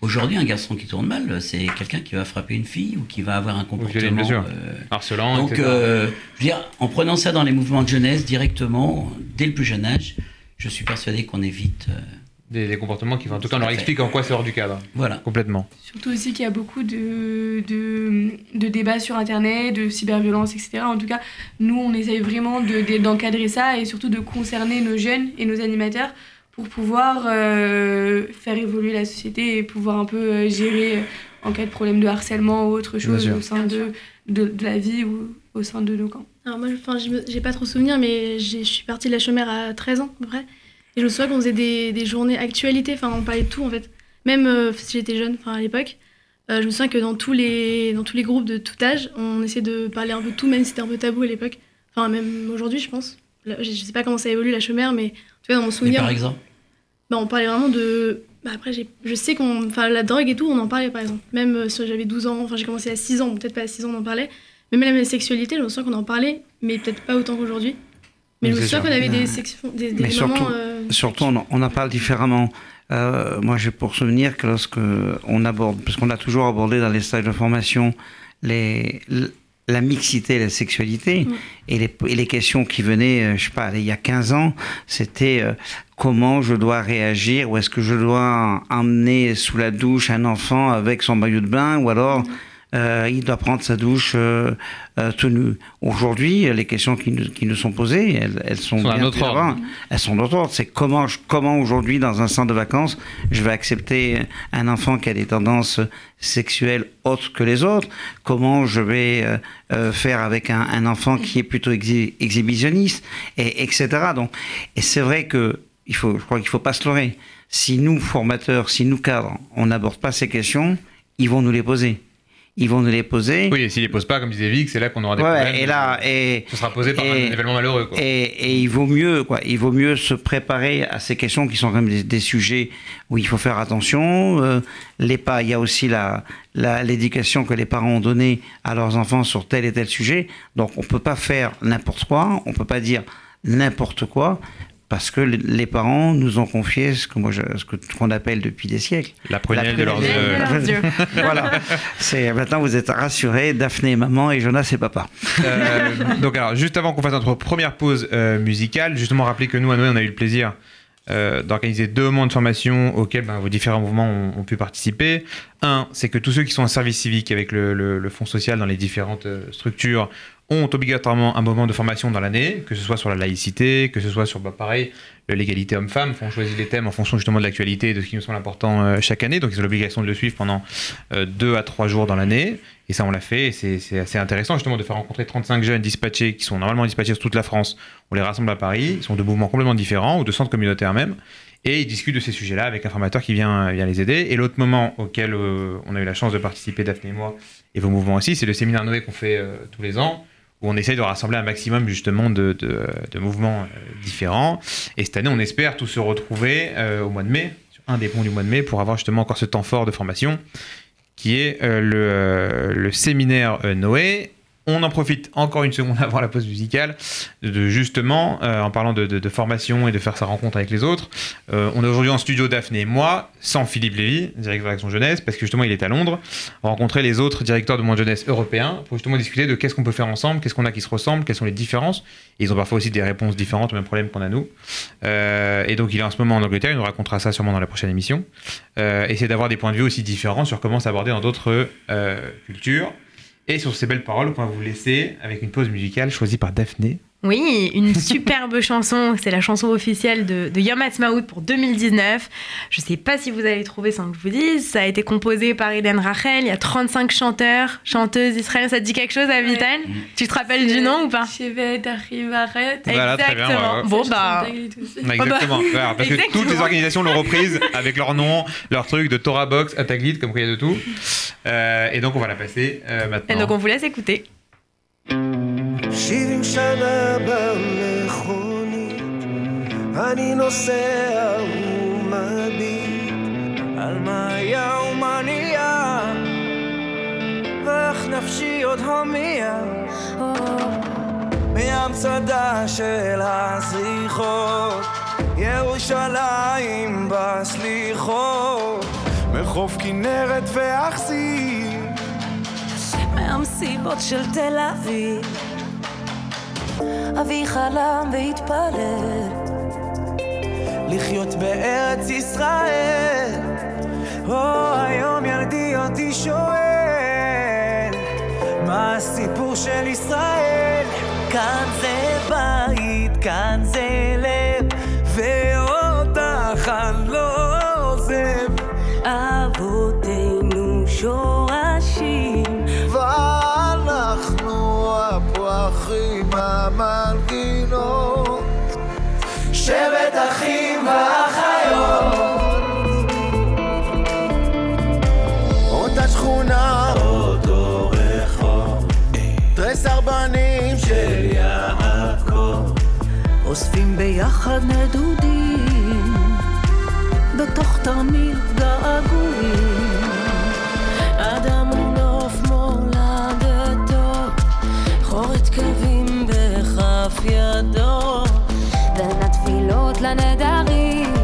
Aujourd'hui, un garçon qui tourne mal, c'est quelqu'un qui va frapper une fille ou qui va avoir un comportement euh, Harcelant, donc, euh, je veux dire, en prenant ça dans les mouvements de jeunesse directement, dès le plus jeune âge, je suis persuadé qu'on évite. euh, des, des comportements qui, en tout cas, on leur explique en quoi c'est hors du cadre. voilà. Complètement. Surtout aussi qu'il y a beaucoup de, de, de débats sur Internet, de cyberviolence, etc. En tout cas, nous, on essaye vraiment de- de- d'encadrer ça et surtout de concerner nos jeunes et nos animateurs pour pouvoir euh, faire évoluer la société et pouvoir un peu euh, gérer euh, en cas de problème de harcèlement ou autre chose au sein de, de, de la vie ou au sein de nos camps. Alors moi, je- enfin, j'ai pas trop souvenir, mais je suis partie de la chômère à 13 ans à peu près. Et je me souviens qu'on faisait des, des journées actualité, enfin on parlait de tout en fait. Même euh, si j'étais jeune, enfin à l'époque. Euh, je me souviens que dans tous, les, dans tous les groupes de tout âge, on essayait de parler un peu de tout, même si c'était un peu tabou à l'époque. Enfin même aujourd'hui je pense. Là, je, je sais pas comment ça évolue la chômère, mais en tout cas dans mon Mais souvenir, par exemple bah, on parlait vraiment de... Bah, après, je sais qu'on... Enfin, la drogue et tout, on en parlait par exemple. Même euh, si j'avais 12 ans, enfin j'ai commencé à 6 ans, bon, peut-être pas à 6 ans on en parlait. Mais même la sexualité, je me souviens qu'on en parlait, mais peut-être pas autant qu'aujourd'hui. Mais je me souviens qu'on avait des, Ouais. sections, des, des Mais surtout, moments... euh, surtout on, en- on en parle différemment. Euh, moi, j'ai pour souvenir que lorsque on aborde, parce qu'on a toujours abordé dans les stages de formation les, la mixité et la sexualité, Mm. et, les, et les questions qui venaient, euh, je sais pas, il y a 15 ans, c'était euh, comment je dois réagir, ou est-ce que je dois emmener sous la douche un enfant avec son maillot de bain, ou alors euh, il doit prendre sa douche euh, euh, tout nu. Aujourd'hui, les questions qui nous, qui nous sont posées, elles, elles sont, Sont bien ordre. Elles sont d'autre ordre. C'est comment, je- comment aujourd'hui, dans un centre de vacances, je vais accepter un enfant qui a des tendances sexuelles autres que les autres? Comment je vais euh, euh, faire avec un, un enfant qui est plutôt exhi- exhibitionniste, et, etc. Donc, et c'est vrai que il faut, je crois qu'il faut pas se leurrer. Si nous, formateurs, si nous, cadres, on n'aborde pas ces questions, ils vont nous les poser. Ils vont nous les poser. Oui, et s'il les pose pas, comme disait Vic, c'est là qu'on aura des Ouais, problèmes. et là, et, Ce sera posé par et- un événement malheureux. Quoi. et, et il vaut mieux, quoi. Il vaut mieux se préparer à ces questions qui sont quand même des, des sujets où il faut faire attention. Euh, les pas, il y a aussi la, la- l'éducation que les parents ont donnée à leurs enfants sur tel et tel sujet. Donc, on peut pas faire n'importe quoi. On peut pas dire n'importe quoi. Parce que les- parents nous ont confié ce que moi, je- ce que qu'on appelle depuis des siècles. La prunelle de leurs prunelle yeux. de leurs yeux. voilà. C'est maintenant vous êtes rassurés. Daphné est maman et Jonas c'est papa. Euh, donc alors, juste avant qu'on fasse notre première pause euh, musicale, justement rappeler que nous, à Noël, on a eu le plaisir euh, d'organiser deux moments de formation auxquels ben, vos différents mouvements ont, ont pu participer. Un, c'est que tous ceux qui sont en service civique avec le, le- le fonds social dans les différentes euh, structures ont obligatoirement un moment de formation dans l'année, que ce soit sur la laïcité, que ce soit sur, bah, pareil, l'égalité homme-femme. On choisit les thèmes en fonction justement de l'actualité et de ce qui nous semble important euh, chaque année. Donc ils ont l'obligation de le suivre pendant euh, deux à trois jours dans l'année. Et ça, on l'a fait. C'est assez intéressant justement de faire rencontrer 35 jeunes dispatchés qui sont normalement dispatchés sur toute la France. On les rassemble à Paris. Ils sont de mouvements complètement différents ou de centres communautaires même. Et ils discutent de ces sujets-là avec un formateur qui vient, vient les aider. Et l'autre moment auquel euh, on a eu la chance de participer, Daphné et moi, et vos mouvements aussi, c'est le séminaire Noé qu'on fait euh, tous les ans, où on essaye de rassembler un maximum justement de, mouvements euh, différents. Et cette année, on espère tous se retrouver euh, au mois de mai, sur un des ponts du mois de mai, pour avoir justement encore ce temps fort de formation, qui est euh, le, séminaire Noé. On en profite encore une seconde avant la pause musicale, de justement, euh, en parlant de, formation et de faire sa rencontre avec les autres, euh, on est aujourd'hui en studio Daphné et moi, sans Philippe Lévy, directeur d'Action Jeunesse, parce que justement il est à Londres, rencontrer les autres directeurs de monde jeunesse européens pour justement discuter de qu'est-ce qu'on peut faire ensemble, qu'est-ce qu'on a qui se ressemble, quelles sont les différences. Et ils ont parfois aussi des réponses différentes au même problème qu'on a nous. Euh, et donc il est en ce moment en Angleterre, il nous racontera ça sûrement dans la prochaine émission. Euh, essayer d'avoir des points de vue aussi différents sur comment s'aborder dans d'autres cultures. Et sur ces belles paroles, on va vous laisser avec une pause musicale choisie par Daphné. Oui, une superbe chanson. C'est la chanson officielle de, de Yom Ha'atzmaut pour 2019. Je sais pas si vous allez trouver sans que je vous dise. Ça a été composé par Eden Rachel. Il y a 35 chanteurs, chanteuses israéliennes. Ça te dit quelque chose, Avital Tu te rappelles du nom ou pas. Voilà, très bien, Exactement. ouais. Bon, bah. Exactement. Voilà, parce que Exactement. toutes les organisations l'ont reprise avec leur nom, leur truc de Torah Box, Ataglit, comme quoi il y a de tout. Euh, et donc on va la passer euh, Et maintenant. donc on vous laisse écouter. 70 שנה במכונית, אני נוסע ומביט על מה היה ומה נהיה, ואיך נפשי עוד הומייה. מהמצדה של הזריחות, ירושלים בסליחות, מחוף כנרת ואכזיב מהמסיבות של תל אביב אבי חלם והתפלל לחיות בארץ ישראל. או, היום ילדי אותי שואל, מה הסיפור של ישראל? כאן זה בית, כאן זה ביחד נדודים, בתוך תרמיל געגועים. אדם נוף מולדתו, חורת קווים בכף ידו. בין התפילות לנדרים,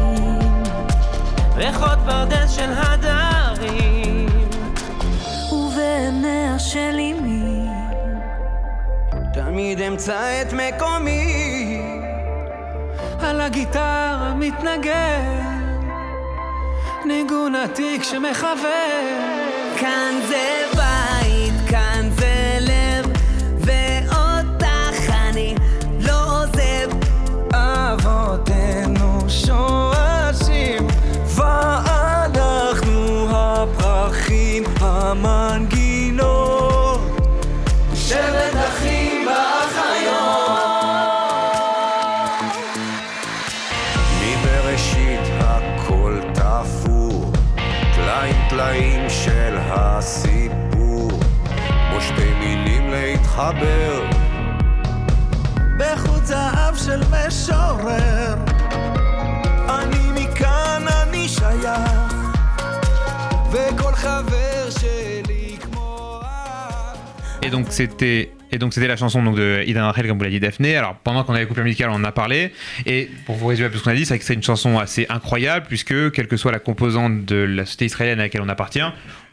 ריחות פרדס של הדרים. ובעיניה של אמי, תמיד אמצא את מקומי, על הגיטרה מתנגן, ניגון עתיק שמחבר. כאן זה מילים להתחבר. בחוט זהב של משורר. אני מכאן, אני שייך, וכל חבר שלי כמו... Et donc c'était et donc c'était la chanson donc de Ida Rachel comme vous l'a dit Daphné. Alors pendant qu'on avait coupé musical on en a parlé et pour vous résumer un peu ce qu'on a dit c'est vrai que c'est une chanson assez incroyable puisque quelle que soit la composante de la société israélienne à laquelle on appartient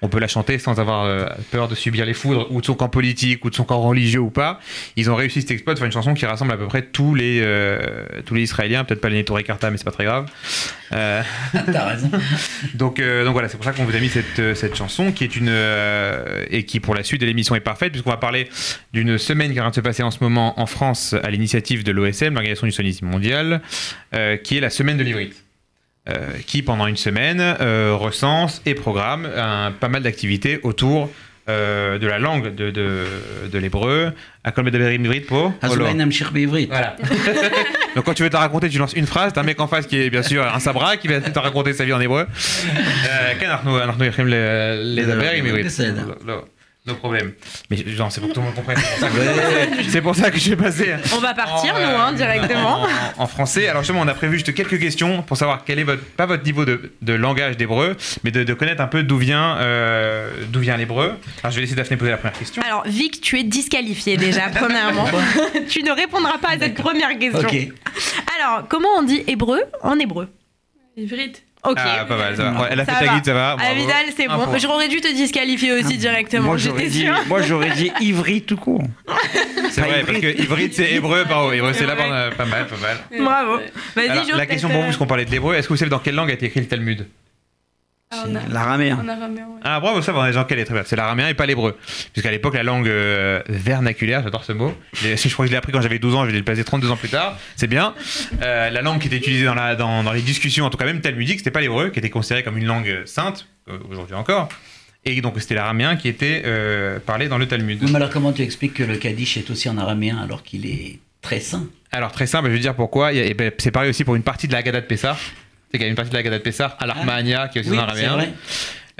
on peut la chanter sans avoir euh, peur de subir les foudres ou de son camp politique ou de son camp religieux ou pas. Ils ont réussi cet exploit de faire une chanson qui rassemble à peu près tous les euh, tous les Israéliens peut-être pas les Netoré Karta mais c'est pas très grave. Euh, T'as raison. donc, euh, donc voilà, c'est pour ça qu'on vous a mis cette, cette chanson qui est une. et qui pour la suite de l'émission est parfaite, puisqu'on va parler d'une semaine qui est en train de se passer en ce moment en France à l'initiative de l'OSM, l'Organisation du sionisme mondial, qui est la semaine de l'ivrite. Euh, qui pendant une semaine euh, recense et programme un, pas mal d'activités autour euh, de la langue de, de, de l'hébreu. Voilà. Donc quand tu veux te la raconter, tu lances une phrase, t'as un mec en face qui est bien sûr un sabra qui va te raconter sa vie en hébreu. Euh, nos problèmes. Mais genre, c'est pour que tout le monde comprenne. C'est pour ça que je j'ai passé. On va partir, nous, hein, directement. En, français. Alors, justement, on a prévu juste quelques questions pour savoir quel est votre, pas votre niveau de, de langage d'hébreu, mais de, connaître un peu d'où vient, euh, vient l'hébreu. Alors, je vais laisser Daphné poser la première question. Alors, Vic, tu es disqualifié déjà, premièrement. tu ne répondras pas à cette première question. Okay. Alors, comment on dit hébreu en hébreu? Hébrite. Ok. Ah, pas mal, ça va. Elle a Ça fait sa va. guide, ça va. Ah, bravo. Vidal, c'est bon. J'aurais dû te disqualifier aussi directement. Moi j'aurais J'étais dit, sûre. moi j'aurais dit Ivry tout court. C'est vrai, parce que hybride c'est hébreu, pardon. Hébreu c'est là, pardon, pas mal, pas mal. Bravo. Vas-y, la question pour vous, euh, puisqu'on parlait de l'hébreu, est-ce que vous savez dans quelle langue a été écrit le Talmud? Ah, L'araméen. En araméen, ouais. Ah bravo, ça va, dans quelle est très bien. C'est l'araméen et pas l'hébreu. Puisqu'à l'époque, la langue euh, vernaculaire, j'adore ce mot, je, je crois que je l'ai appris quand j'avais 12 ans, je l'ai déplacé 32 ans plus tard, c'est bien. Euh, la langue qui était utilisée dans, la, dans, dans les discussions, en tout cas même talmudique, c'était pas l'hébreu, qui était considéré comme une langue euh, sainte, aujourd'hui encore. Et donc c'était l'araméen qui était euh, parlé dans le Talmud. Oui, mais alors comment tu expliques que le Kaddish est aussi en araméen alors qu'il est très sain Alors très simple, je vais dire pourquoi. Et ben, c'est pareil aussi pour une partie de la Haggadah de Pessah. C'est qu'il y a une partie de la Haggadah de Pessah à l'Armania qui est aussi Oui, araméen. vrai.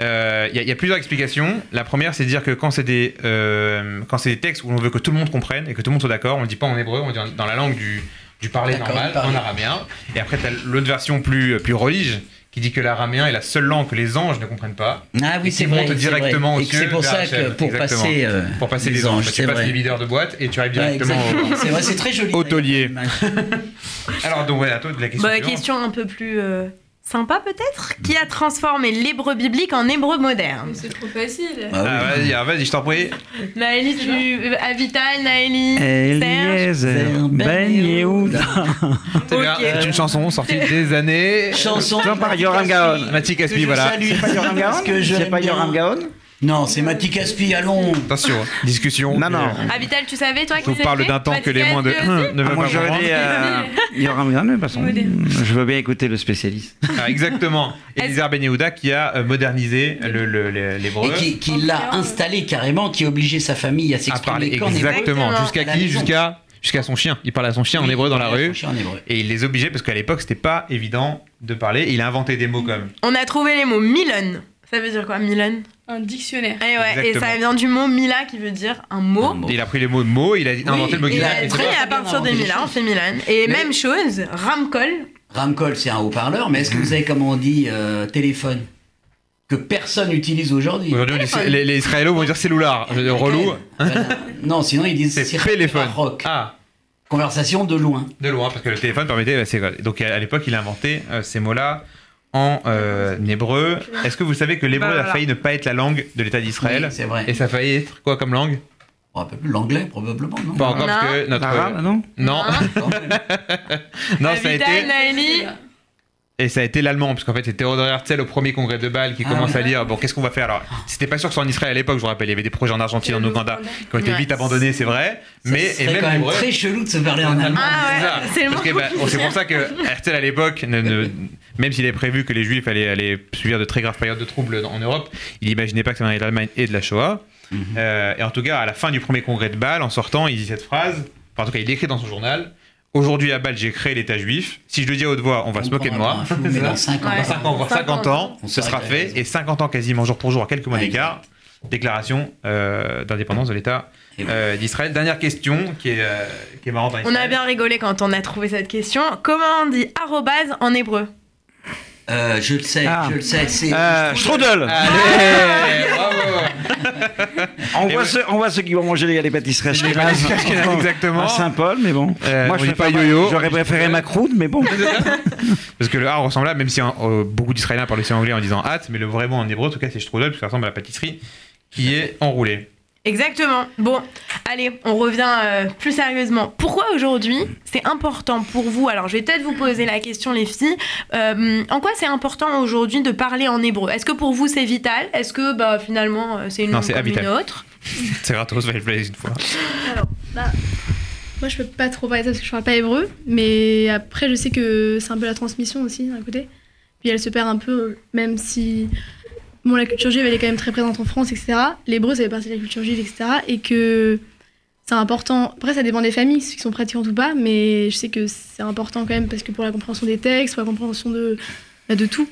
Euh, Il y, a- il y a plusieurs explications. La première, c'est de dire que quand c'est des, euh, quand c'est des textes où on veut que tout le monde comprenne et que tout le monde soit d'accord, on le dit pas en hébreu, on le dit en- dans la langue du, du parler normal, en araméen. Et après, tu as l'autre version plus, plus relige qui dit que l'araméen est la seule langue que les anges ne comprennent pas. Ah oui, c'est qui vrai. monte directement vrai. Et que c'est pour ça que pour Exactement. passer, euh, Pour passer les, anges, tu c'est passes les videurs de boîte et tu arrives directement au, C'est vrai, c'est très joli. au taulier. Alors donc voilà, toi de la question. Bah, question un peu plus euh, sympa peut-être? Qui a transformé l'hébreu biblique en hébreu moderne? C'est trop facile. Ah oui. Ah, vas-y, je t'en prie. Naëli, tu... euh, Avital, Naëli, Serge Eliezer Ben Yehuda. C'est une chanson sortie des années. Chanson. Par Yoram Gaon. Mathieu Caspi, voilà. salue. C'est pas Yoram Gaon Parce que je C'est pas. Yoram Gaon? Non, c'est Mati Caspi, allons Attention, hein. discussion. Non, non. Ah, Vital, tu savais, toi, Je vous qui parle d'un temps que les moins de ne Ah, veulent moi, pas j'aurais comprendre. dit, euh, il y aura un de toute façon. Je veux bien écouter le spécialiste. Ah, exactement. Elisar Ben Yehuda qui a euh, modernisé le- le- le- l'hébreu. Et qui, qui l'a installé carrément, qui a obligé sa famille à à parler s'exprimer exactement. Jusqu'à qui. Jusqu'à jusqu'à son chien. Il parlait à son chien en hébreu dans la rue. son chien en hébreu. Et il les obligeait parce qu'à l'époque c'était pas évident de parler. Il a inventé des mots comme. On a trouvé les mots Milan. Ça veut dire quoi, Milan? Un dictionnaire. Et, ouais, et ça vient du mot Mila qui veut dire un mot. Il a pris les mots de mots, il a inventé le mot Milan. après, Et c'est à partir de Milan, on fait Milan. Et même chose, Ramkol. Ramcol, c'est un haut-parleur, mais est-ce que vous savez comment on dit euh, téléphone Que personne n'utilise aujourd'hui. Les, les Israélos vont dire cellulaire. Euh, Relou. Voilà. Non, sinon ils disent C'est téléphone. Rock. Ah. Conversation de loin. De loin, parce que le téléphone permettait. bah, Donc à l'époque, il a inventé euh, ces mots-là en euh, hébreu. Est-ce que vous savez que l'hébreu Bah, a failli ne pas être la langue de l'État d'Israël Oui, c'est vrai. Et ça a failli être quoi comme langue plus l'anglais, probablement, non Pas encore, parce que notre. L'arabe, non Non. non, ça a été. Et ça a été l'allemand, parce qu'en fait, c'est Théodore Herzl au premier congrès de Bâle qui Ah commence ouais. à dire bon, qu'est-ce qu'on va faire Alors, c'était pas sûr que ce soit en Israël à l'époque, je vous rappelle, il y avait des projets en Argentine, en Ouganda, qui ont été Ouais. vite abandonnés, c'est vrai. mais et même quand même l'hébreu- très chelou de se parler en allemand. Ah ouais, c'est mot. bah, c'est pour ça que Herzl à l'époque, ne- ne- même s'il avait prévu que les Juifs allaient, allaient subir de très graves périodes de troubles en Europe, il n'imaginait pas que ça venait de l'Allemagne et de la Shoah. Mhm. Euh, et en tout cas, à la fin du premier congrès de Bâle, en sortant, il dit cette phrase. Enfin, en tout cas, il écrit dans son journal. Aujourd'hui à Bâle, j'ai créé l'État juif. Si je le dis à haute voix, on va se moquer de moi. flou, mais dans cinq ans, Dans Ouais. 5 ans, voire 50 ans, On ce sera fait. Et 50 ans quasiment jour pour jour, à quelques mois d'écart. Déclaration euh, d'indépendance de l'État euh, d'Israël. Dernière question qui est, euh, qui est marrante. On a bien rigolé quand on a trouvé cette question. Comment on dit arrobase en hébreu? Euh, je le sais, Ah. je le sais. C'est Euh, Strudel Allez, bravo. on, voit ceux, on voit ceux qui vont manger les, les pâtisseries ashkénazes, exactement. À Saint-Paul, mais bon. Euh, Moi, je pas pas yo-yo. J'aurais préféré Macroud, mais bon. Parce que le A ressemble à, même si euh, beaucoup d'Israéliens parlent aussi anglais en disant hâte, mais le vrai mot en hébreu, en tout cas, c'est strudel, parce que ça ressemble à la pâtisserie qui est enroulée. Exactement. Bon, allez, on revient euh, plus sérieusement. Pourquoi aujourd'hui c'est important pour vous? Alors, je vais peut-être vous poser la question, les filles. Euh, en quoi c'est important aujourd'hui de parler en hébreu? Est-ce que pour vous c'est vital? Est-ce que bah, finalement euh, c'est une Non, langue c'est comme une autre? C'est gratos, va le plaisir une fois. Alors, bah, moi je peux pas trop parler de ça parce que je parle pas hébreu, mais après je sais que c'est un peu la transmission aussi d'un côté. Puis elle se perd un peu, même si bon, la culture juive elle est quand même très présente en France, etc. L'hébreu ça fait partie de la culture juive, etc. Et que c'est important. Après ça dépend des familles, ceux qui sont pratiquantes ou pas, mais je sais que c'est important quand même parce que pour la compréhension des textes, pour la compréhension de, bah, de tout.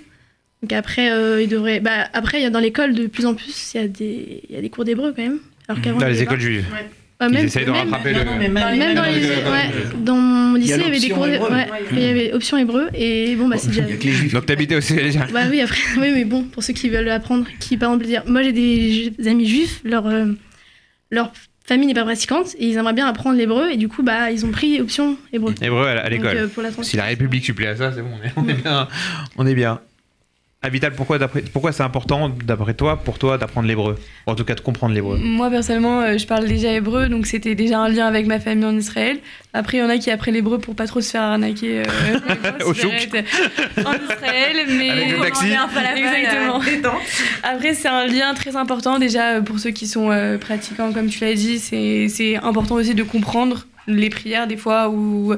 Donc après, euh, il devrait. Bah, après, il y a dans l'école de plus en plus, il y a des, il y a des cours d'hébreu quand même. Alors qu'avant, Dans les écoles juives. Ouais, Ils même- essayent de même- rattraper le. même, dans les, ouais, dans mon Il y a lycée, il y avait des cours, de- hébreu. ouais, il y avait option hébreu et bon bah c'est déjà. Il y a que les juifs. Donc t'habitais aussi déjà. Bah oui après, oui mais bon pour ceux qui veulent apprendre, qui par exemple dire, moi j'ai des amis juifs, leur euh, leur famille n'est pas pratiquante et ils aimeraient bien apprendre l'hébreu et du coup bah ils ont pris option hébreu. Hébreu à, l'école. euh, pour la si la République supplée à ça, c'est bon, on est, on est bien. On est bien. Ah, Vital, pourquoi, pourquoi c'est important, d'après toi, pour toi, d'apprendre l'hébreu? En tout cas, de comprendre l'hébreu? Moi personnellement, euh, je parle déjà hébreu, donc c'était déjà un lien avec ma famille en Israël. Après, il y en a qui apprennent l'hébreu pour pas trop se faire arnaquer euh, Au en Israël. Mais Avec le taxi. Commander un falafel, Exactement. euh. Après, c'est un lien très important déjà euh, pour ceux qui sont euh, pratiquants, comme tu l'as dit. C'est c'est important aussi de comprendre les prières des fois ou,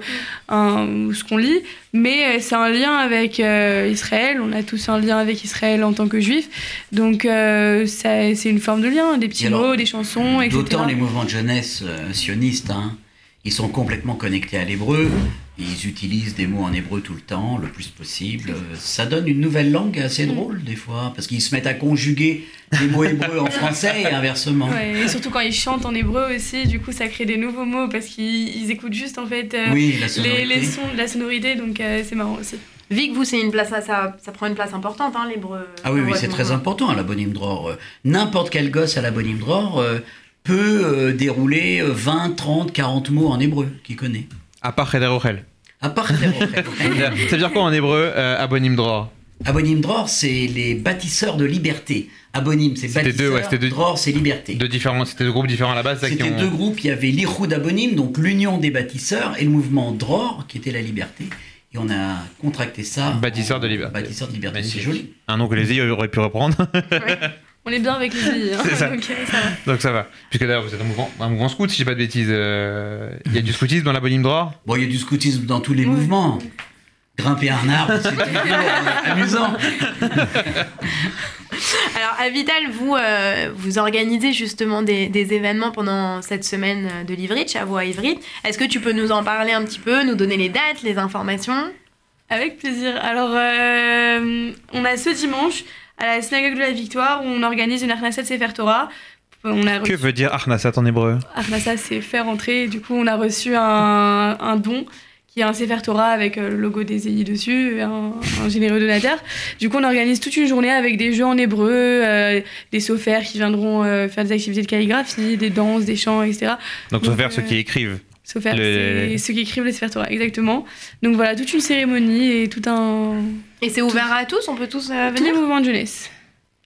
un- ou ce qu'on lit. Mais euh, c'est un lien avec euh, Israël. On a tous un lien avec Israël en tant que juifs. Donc euh, ça- c'est une forme de lien, des petits alors, mots, des chansons, etc. D'autant les mouvements de jeunesse sionistes, hein, ils sont complètement connectés à l'hébreu. Ils utilisent des mots en hébreu tout le temps, le plus possible. Euh, Ça donne une nouvelle langue assez drôle des fois, parce qu'ils se mettent à conjuguer des mots hébreux en français et inversement. Ouais, et surtout quand ils chantent en hébreu aussi, du coup ça crée des nouveaux mots parce qu'ils ils écoutent juste en fait euh, Oui, la les, sons de la sonorité, donc euh, c'est marrant aussi. Vic, vous, c'est une place, ça, ça, ça prend une place importante, hein, l'hébreu. Ah oui, c'est très important à la Bonim Dror. Euh, N'importe quel gosse à la Bonim Dror euh, peut euh, dérouler euh, 20, 30, 40 mots en hébreu qu'il connaît. À part Cheder Ochel. À part Cheder Ça veut dire quoi en hébreu, euh, Abonim Dror? Abonim Dror, c'est les bâtisseurs de liberté. Abonim, c'est C'était bâtisseurs. deux, ouais, c'était deux- Dror, c'est liberté. Deux différents, c'était deux groupes différents à la base. C'était ont- deux groupes. Il y avait l'Ichoud Abonim, donc l'union des bâtisseurs, et le mouvement Dror, qui était la liberté. Et on a contracté ça. Bâtisseurs de liberté. Bâtisseurs de liberté, c'est joli. Un nom que les auraient pu reprendre. On est bien avec les filles. hein. C'est ça. Donc, ça va. Donc ça va. Puisque d'ailleurs, vous êtes un mouvement, un mouvement scout, si j'ai pas de bêtises. euh, Il y a du scoutisme dans la bonne ligne droit Bon, il y a du scoutisme dans tous les mouvements. Grimper un arbre, c'est euh, amusant. Alors, à Vital, vous, euh, vous organisez justement des, des événements pendant cette semaine de l'Ivrich, à Voix Ivry. Est-ce que tu peux nous en parler un petit peu, nous donner les dates, les informations? Avec plaisir. Alors, euh, on a ce dimanche, à la synagogue de la Victoire, où on organise une Arnasset Sefer Torah. On a Que veut dire Arnasat en hébreu Arnassa, c'est faire entrer. Et du coup, on a reçu un, un don qui est un Sefer Torah avec euh, le logo des EI dessus, un, un généreux donateur. Du coup, on organise toute une journée avec des jeux en hébreu, euh, des sophaires qui viendront euh, faire des activités de calligraphie, des danses, des chants, etc. Donc, euh, ceux qui écrivent. Sophaires, Le- c'est ceux qui écrivent les Sefer Torah, exactement. Donc voilà, toute une cérémonie et tout un... Et c'est ouvert à tous On peut tous euh, Tous les venir mouvements de jeunesse.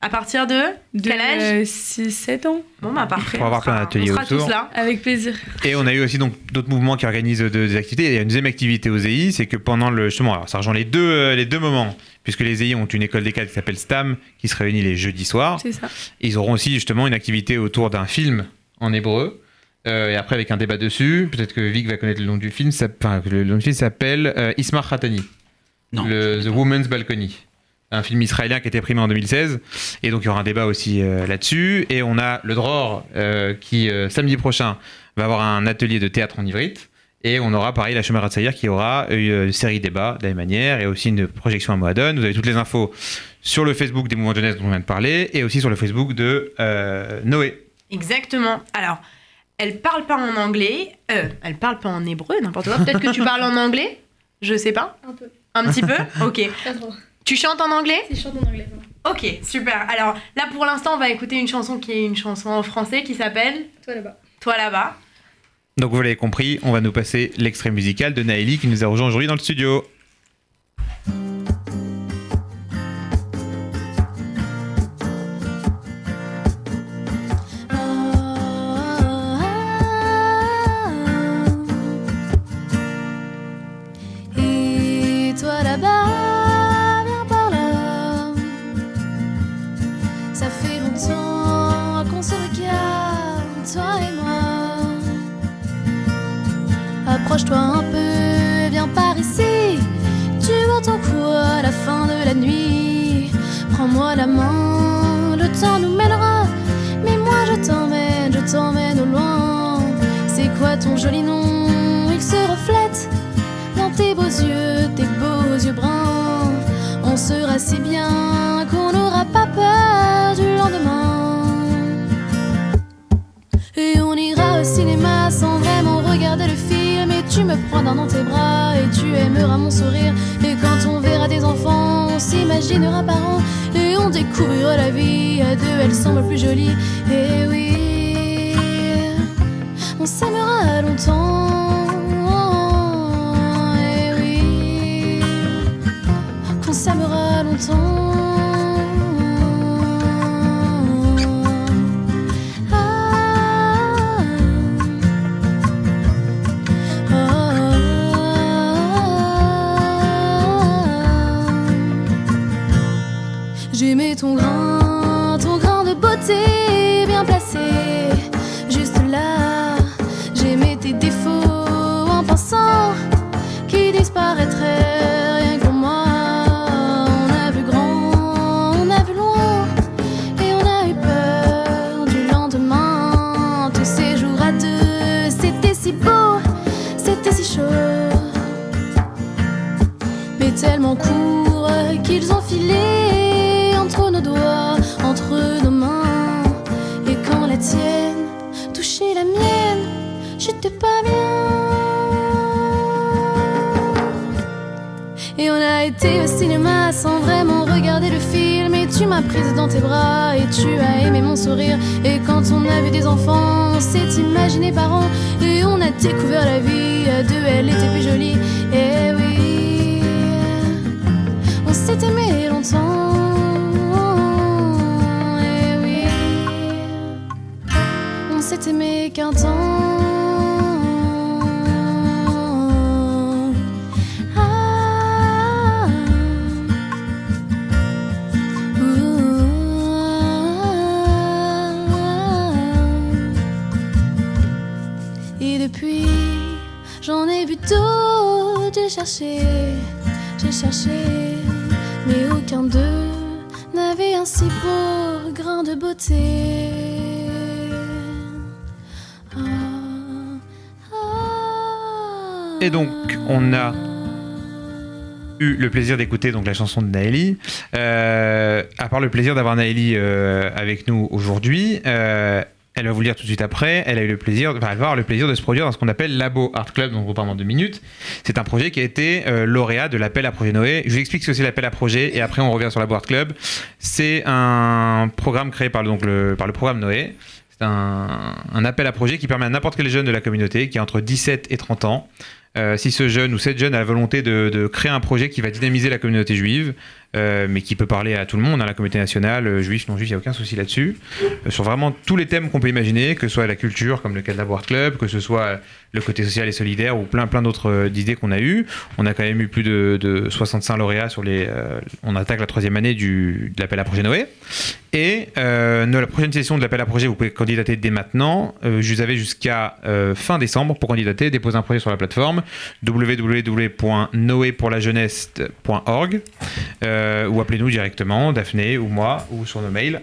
À partir de, De quel âge 6-7 ans. Bon, bah parfait. Pour avoir plein d'ateliers On sera autour. tous là. Avec plaisir. Et on a eu aussi donc d'autres mouvements qui organisent de- des activités. Il y a une deuxième activité aux EI, c'est que pendant le justement, alors ça rejoint les deux euh, les deux moments, puisque les EI ont une école des cadres qui s'appelle STAM, qui se réunit les jeudis soirs. C'est ça. Ils auront aussi justement une activité autour d'un film en hébreu. Euh, et après avec un débat dessus, peut-être que Vic va connaître le nom du film. ça- Enfin, le nom du film s'appelle euh, Ismar Khatani, Non. le The Woman's Balcony, un film israélien qui a été primé en 2016. Et donc il y aura un débat aussi euh, là-dessus. Et on a le Dror euh, qui euh, samedi prochain va avoir un atelier de théâtre en ivrite. Et on aura pareil la Chemin Ratsaïr qui aura une série débat de la même manière et aussi une projection à Moadone. Vous avez toutes les infos sur le Facebook des mouvements de jeunesse dont on vient de parler et aussi sur le Facebook de euh, Noé. Exactement. Alors, elle parle pas en anglais, euh, elle parle pas en hébreu, n'importe quoi. Peut-être que tu parles en anglais Je sais pas. Un peu. Un petit peu Ok. Pas trop. Tu chantes en anglais? Si je chante en anglais. Ok, super. Alors là, pour l'instant, on va écouter une chanson qui est une chanson en français qui s'appelle Toi là-bas. Toi là-bas. Donc vous l'avez compris, on va nous passer l'extrait musical de Naëli qui nous a rejoint aujourd'hui dans le studio. Approche-toi un peu, viens par ici. Tu entends quoi à la fin de la nuit Prends-moi la main, le temps nous mènera. Mais moi je t'emmène, je t'emmène au loin. C'est quoi ton joli nom? Il se reflète dans tes beaux yeux, tes beaux yeux bruns. On sera si bien qu'on n'aura pas peur tu me prendras dans tes bras et tu aimeras mon sourire. Et quand on verra des enfants, on s'imaginera parents. Et on découvrira la vie à deux, elle semble plus jolie. Et oui, on s'aimera longtemps. Et oui, qu'on s'aimera longtemps. Ton grain, ton grain de beauté regarder le film. Et tu m'as prise dans tes bras et tu as aimé mon sourire. Et quand on a vu des enfants, on s'est imaginé parents. Et on a découvert la vie à deux, elle était plus jolie. Et oui, on s'est aimé longtemps. Et oui, on s'est aimé qu'un temps. J'ai cherché, j'ai cherché, mais aucun d'eux n'avait un si beau grain de beauté. Ah, ah. Et donc, on a eu le plaisir d'écouter donc la chanson de Naëli. Euh, à part le plaisir d'avoir Naëli euh, avec nous aujourd'hui, euh, elle va vous le dire tout de suite après. Elle a eu le plaisir, va avoir le plaisir de se produire dans ce qu'on appelle Labo Art Club, dont on vous parle en deux minutes. C'est un projet qui a été euh, lauréat de l'appel à projet Noé. Je vous explique ce que c'est l'appel à projet et après on revient sur Labo Art Club. C'est un programme créé par le, programme Noé. C'est un, appel à projet qui permet à n'importe quel jeune de la communauté qui a entre 17 et 30 ans euh, si ce jeune ou cette jeune a la volonté de créer un projet qui va dynamiser la communauté juive, euh, mais qui peut parler à tout le monde, à la communauté nationale, euh, juif, non juif, il n'y a aucun souci là-dessus, euh, sur vraiment tous les thèmes qu'on peut imaginer, que ce soit la culture, comme le cas de la Club, que ce soit le côté social et solidaire, ou plein plein d'autres idées qu'on a eues. On a quand même eu plus de, de 65 lauréats sur les... on attaque la troisième année de l'appel à projet Noé. Et la prochaine session de l'appel à projet, vous pouvez candidater dès maintenant. Vous avais jusqu'à fin décembre pour candidater, déposer un projet sur la plateforme www.noé-pour-la-jeunesse.org ou appelez-nous directement, Daphné ou moi, ou sur nos mails,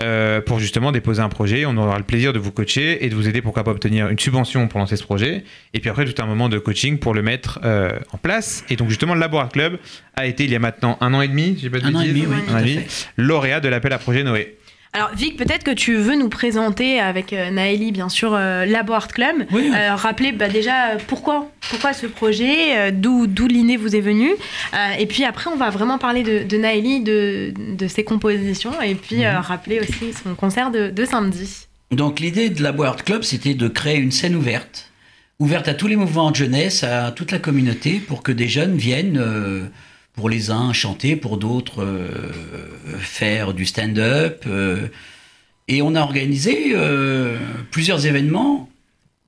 euh, pour justement déposer un projet. On aura le plaisir de vous coacher et de vous aider pourquoi pas obtenir une subvention pour lancer ce projet. Et puis après, tout un moment de coaching pour le mettre euh, en place. Et donc justement, le Laborat Club a été il y a maintenant un an et demi, j'ai pas de Un an et bêtises, demi, oui, un an et demi, lauréat de l'appel à projet Noé. Alors Vic, peut-être que tu veux nous présenter avec euh, Naëli, bien sûr, euh, Labo Art Club. Euh, rappeler bah, déjà euh, pourquoi, pourquoi ce projet, euh, d'où d'où l'idée vous est venue. Euh, et puis après, on va vraiment parler de, de Naëli, de, de ses compositions, et puis euh, rappeler aussi son concert de, de samedi. Donc l'idée de la Board Club, c'était de créer une scène ouverte, ouverte à tous les mouvements de jeunesse, à toute la communauté, pour que des jeunes viennent, pour les uns chanter, pour d'autres euh, faire du stand-up. euh. et on a organisé euh, plusieurs événements,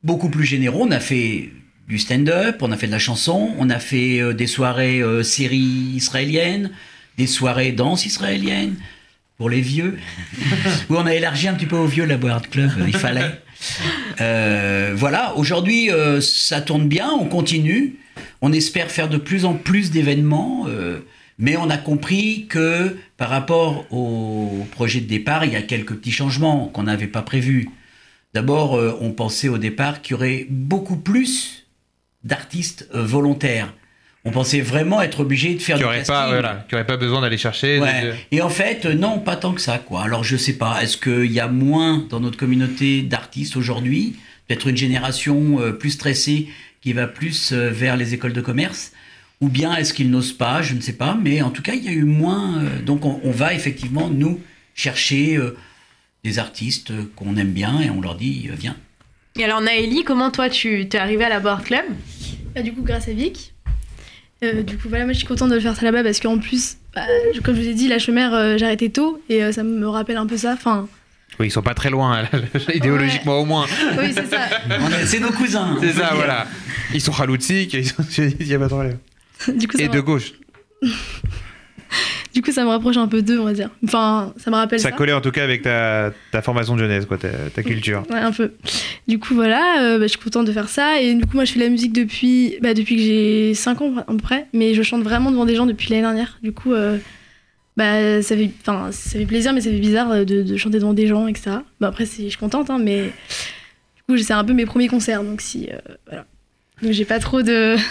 beaucoup plus généraux. On a fait du stand-up, on a fait de la chanson, on a fait des soirées séries israéliennes, des soirées danse israéliennes pour les vieux. Où on a élargi un petit peu aux vieux la Board Club, il fallait. Euh, voilà, aujourd'hui euh, ça tourne bien, on continue. On espère faire de plus en plus d'événements, euh, mais on a compris que par rapport au projet de départ, il y a quelques petits changements qu'on n'avait pas prévus. D'abord, euh, on pensait au départ qu'il y aurait beaucoup plus d'artistes euh, volontaires. On pensait vraiment être obligé de faire du casting. pas, voilà, qui aurait pas besoin d'aller chercher. Ouais. de- Et en fait, non, pas tant que ça, quoi. Alors, je sais pas, est-ce qu'il y a moins dans notre communauté d'artistes aujourd'hui? Peut-être une génération euh, plus stressée qui va plus euh, vers les écoles de commerce Ou bien est-ce qu'ils n'osent pas Je ne sais pas. Mais en tout cas, il y a eu moins. euh, donc, on, on va effectivement, nous, chercher euh, des artistes qu'on aime bien et on leur dit, euh, viens. Et alors Naëli, comment toi tu t'es arrivée à Labo Art Club? Bah, du coup, grâce à Vic. Euh, du coup, voilà, moi je suis contente de le faire ça là-bas parce qu'en plus, bah, comme je vous ai dit, la chômère, j'ai arrêté tôt et ça me rappelle un peu ça. Enfin, Oui, ils sont pas très loin, idéologiquement au moins. oui, c'est ça. C'est nos cousins. C'est on peut ça, dire. voilà. Ils sont sont... il y a pas de problème. du coup, Et de gauche. Du coup, ça me rapproche un peu d'eux, on va dire. Enfin, ça me rappelle ça. Ça collait en tout cas avec ta, ta formation de jeunesse, quoi, ta, ta culture. Ouais, un peu. Du coup, voilà, euh, bah, je suis contente de faire ça. Et du coup, moi, je fais de la musique depuis, bah, depuis que j'ai 5 ans à peu près. Mais je chante vraiment devant des gens depuis l'année dernière. Du coup, euh, bah, ça, fait, enfin, ça fait plaisir, mais ça fait bizarre euh, de, de chanter devant des gens, etc. Bah, après, je suis contente, hein, mais du coup, c'est un peu mes premiers concerts. Donc, si. euh, voilà. Donc, j'ai pas trop de.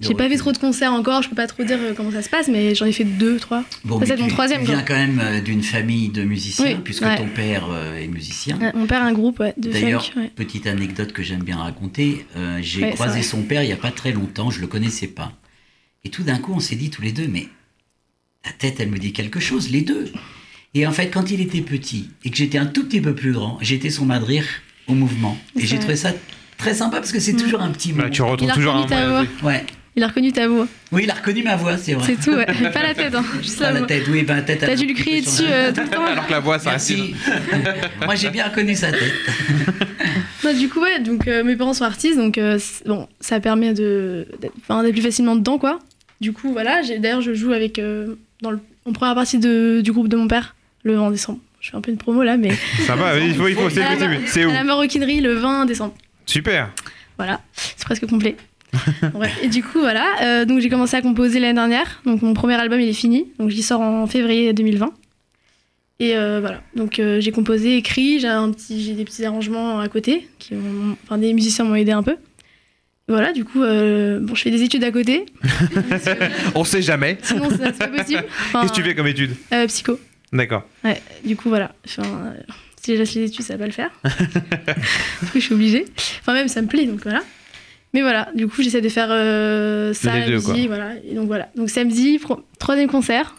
J'ai pas fait trop de concerts encore, je peux pas trop dire euh, comment ça se passe, mais j'en ai fait deux, trois. Bon, Ça, c'est mon troisième. tu viens quoi. quand même d'une famille de musiciens, Oui, puisque ouais. ton père est musicien. Ouais, mon père a un groupe ouais, de D'ailleurs, petite anecdote que j'aime bien raconter, euh, j'ai croisé son père il n'y a pas très longtemps, je le connaissais pas. Et tout d'un coup, on s'est dit tous les deux, mais ta tête, elle me dit quelque chose, les deux. Et en fait, quand il était petit et que j'étais un tout petit peu plus grand, j'étais son madrire au mouvement. Et j'ai trouvé ça très sympa parce que c'est Mm. toujours un petit mot. Bah, tu retrouves toujours un ta voix. Ouais. Il a reconnu ta voix. Oui, il a reconnu ma voix, c'est vrai. C'est tout, ouais. Pas la tête, hein. Juste Pas la voix. tête, oui, ben, la tête. T'as a dû lui crier dessus euh, tout le temps. Alors que la voix, ça Merci. Moi, j'ai bien reconnu sa tête. Non, du coup, ouais, donc euh, mes parents sont artistes, donc euh, bon, ça permet de, d'être, plus facilement dedans, quoi. Du coup, voilà, d'ailleurs, je joue avec, euh, dans le, en première partie de, du groupe de mon père, le 20 décembre. Je fais un peu une promo là, mais. Ça va, il faut, il faut, c'est où À la maroquinerie le 20 décembre. Super. Voilà, c'est presque complet. Bref, et du coup, voilà. euh, donc j'ai commencé à composer l'année dernière. Donc mon premier album, il est fini. Donc j'y sors en février 2020. Et euh, voilà. Donc euh, j'ai composé, écrit. J'ai un petit, j'ai des petits arrangements à côté. Qui m'ont- enfin, des musiciens m'ont aidé un peu. Voilà. Du coup, euh, bon, je fais des études à côté. On sait jamais. Sinon, c'est pas possible. Enfin, Qu'est-ce que tu fais comme étude euh, Psycho. D'accord. Ouais. Du coup, voilà. Enfin, euh, si je laisse les études, ça va pas le faire. du coup, je suis obligée. Enfin, même, ça me plaît, donc voilà. Mais voilà, du coup, j'essaie de faire euh, ça Les deux, quoi. samedi, voilà. Et donc voilà. Donc samedi, troisième concert.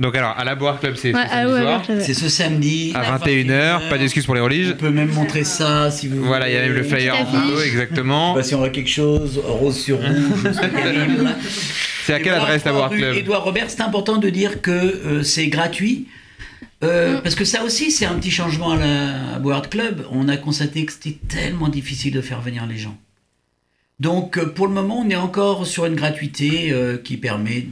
Donc alors, à la Boire Club, c'est Ouais, ce ah samedi ouais, soir. ouais, j'avais- C'est ce samedi. À 21h, pas d'excuses pour les religes. On peut même montrer ça si vous Voilà, il y a même le flyer en photo, exactement. Pas si on voit quelque chose, rose sur rouge, c'est terrible. C'est à quelle adresse la Boire Club Edouard Robert, c'est important de dire que euh, c'est gratuit. Euh, Mm. Parce que ça aussi, c'est un petit changement à la à Board Club. On a constaté que c'était tellement difficile de faire venir les gens. Donc, euh, pour le moment, on est encore sur une gratuité euh, qui permet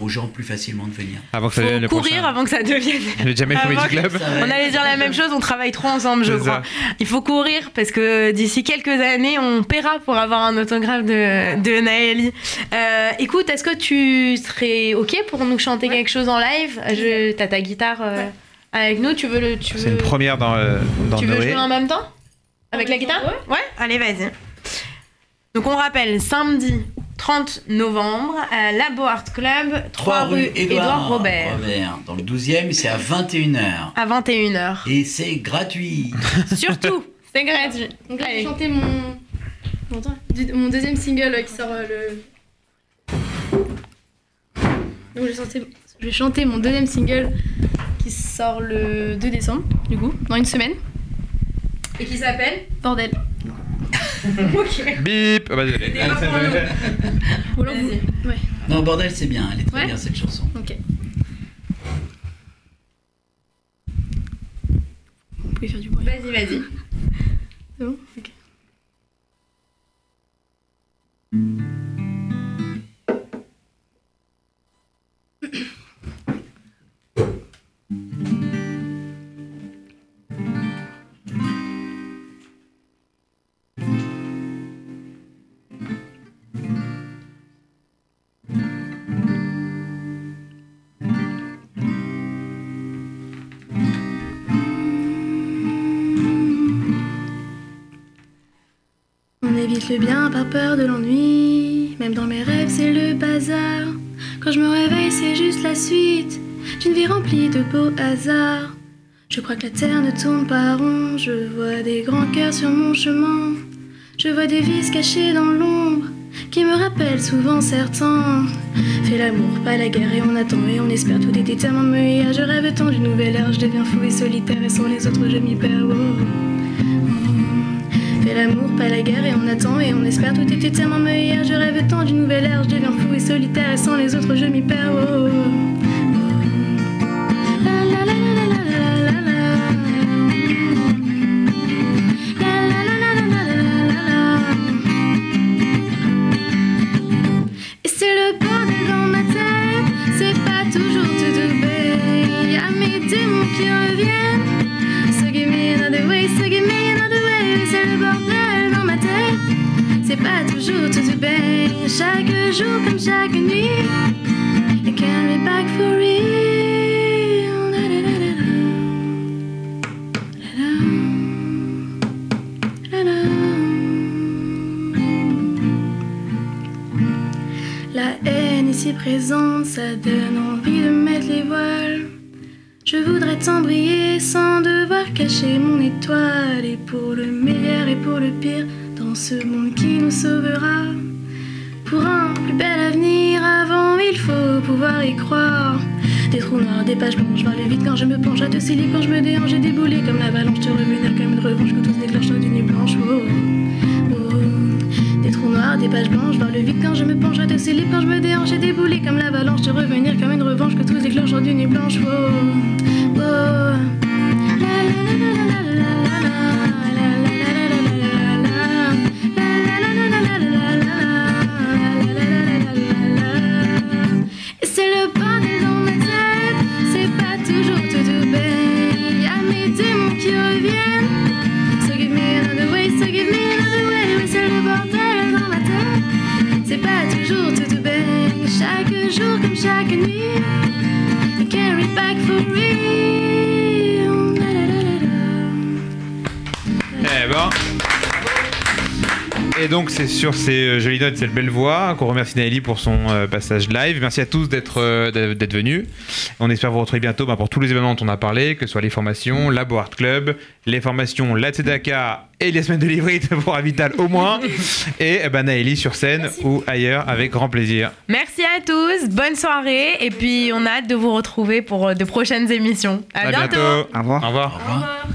aux gens plus facilement de venir. Avant que ça devienne le courir prochain. avant que ça devienne. Le Jamel Comedy que- Club. On allait dire la même chose, on travaille trop ensemble, je crois. ça. Il faut courir parce que d'ici quelques années, on paiera pour avoir un autographe de, de Naëli. Euh, écoute, est-ce que tu serais OK pour nous chanter quelque chose en live? Je, T'as ta guitare euh, avec nous, tu veux le. Tu C'est veux, une première dans, euh, dans tu veux Noé. jouer en même temps? Avec la guitare? Ouais? Allez, vas-y. Donc on rappelle, samedi 30 novembre à Labo Art Club, 3 rue Édouard Robert. Dans le 12e, c'est à 21h. À 21h. Et c'est gratuit. Surtout, c'est gratuit. Donc là, j'ai chanté mon. Mon deuxième single qui sort le. Donc j'ai chanté- je vais chanter mon deuxième single qui sort le 2 décembre, du coup, dans une semaine. Et qui s'appelle Bordel. ok. Bip Ah bah, désolé. Ou alors vous- Ouais. Non, bordel, c'est bien. Elle est très Ouais bien cette chanson. Ok. Vous pouvez faire du bruit. Vas-y, vas-y. C'est bon? Ok. Le bien par peur de l'ennui. Même dans mes rêves, c'est le bazar. Quand je me réveille, c'est juste la suite d'une vie remplie de beaux hasards. Je crois que la terre ne tourne pas rond. Je vois des grands cœurs sur mon chemin. Je vois des vices cachés dans l'ombre qui me rappellent souvent certains. Fais l'amour, pas la guerre, et on attend et on espère. Tout est meilleur. Je rêve tant d'une nouvelle ère. Je deviens fou et solitaire, et sans les autres, je m'y perds. Oh, l'amour, pas la guerre, et on attend et on espère. Tout était tellement meilleur. Je rêve tant d'une nouvelle ère. Je deviens fou et solitaire, et sans les autres, je m'y perds. Oh, oh, oh. Chaque jour comme chaque nuit, you can be back for real. La, la, haine ici présente, ça donne envie de mettre les voiles. Je voudrais briller sans devoir cacher mon étoile. Et pour le meilleur et pour le pire, dans ce monde qui nous sauvera. Pour un plus bel avenir, avant il faut pouvoir y croire. Des trous noirs, des pages blanches, vers le vide quand je me penche à te sceller quand je me déhanche et déboulé comme l'avalanche, te revenir comme une revanche que tous déclenche d'une nuit blanche. Oh, oh, oh. Des trous noirs, des pages blanches, vers le vide quand je me penche à te sceller quand je me déhanche et déboulé comme l'avalanche, te revenir comme une revanche que tous déclenche d'une nuit blanche. Et donc c'est sur ces euh, jolies notes, cette belle voix qu'on remercie Naëli pour son euh, passage live. Merci à tous d'être euh, d'être d'être venus. On espère vous retrouver bientôt bah, pour tous les événements dont on a parlé, que ce soit les formations, Labo Art Club, les formations La Tzedaka et les semaines de livret pour Avital au moins. Et eh ben, Naëli sur scène ou ailleurs avec grand plaisir. Merci à tous, bonne soirée et puis on a hâte de vous retrouver pour de prochaines émissions. À, À bientôt. Au revoir. Au revoir. Au revoir.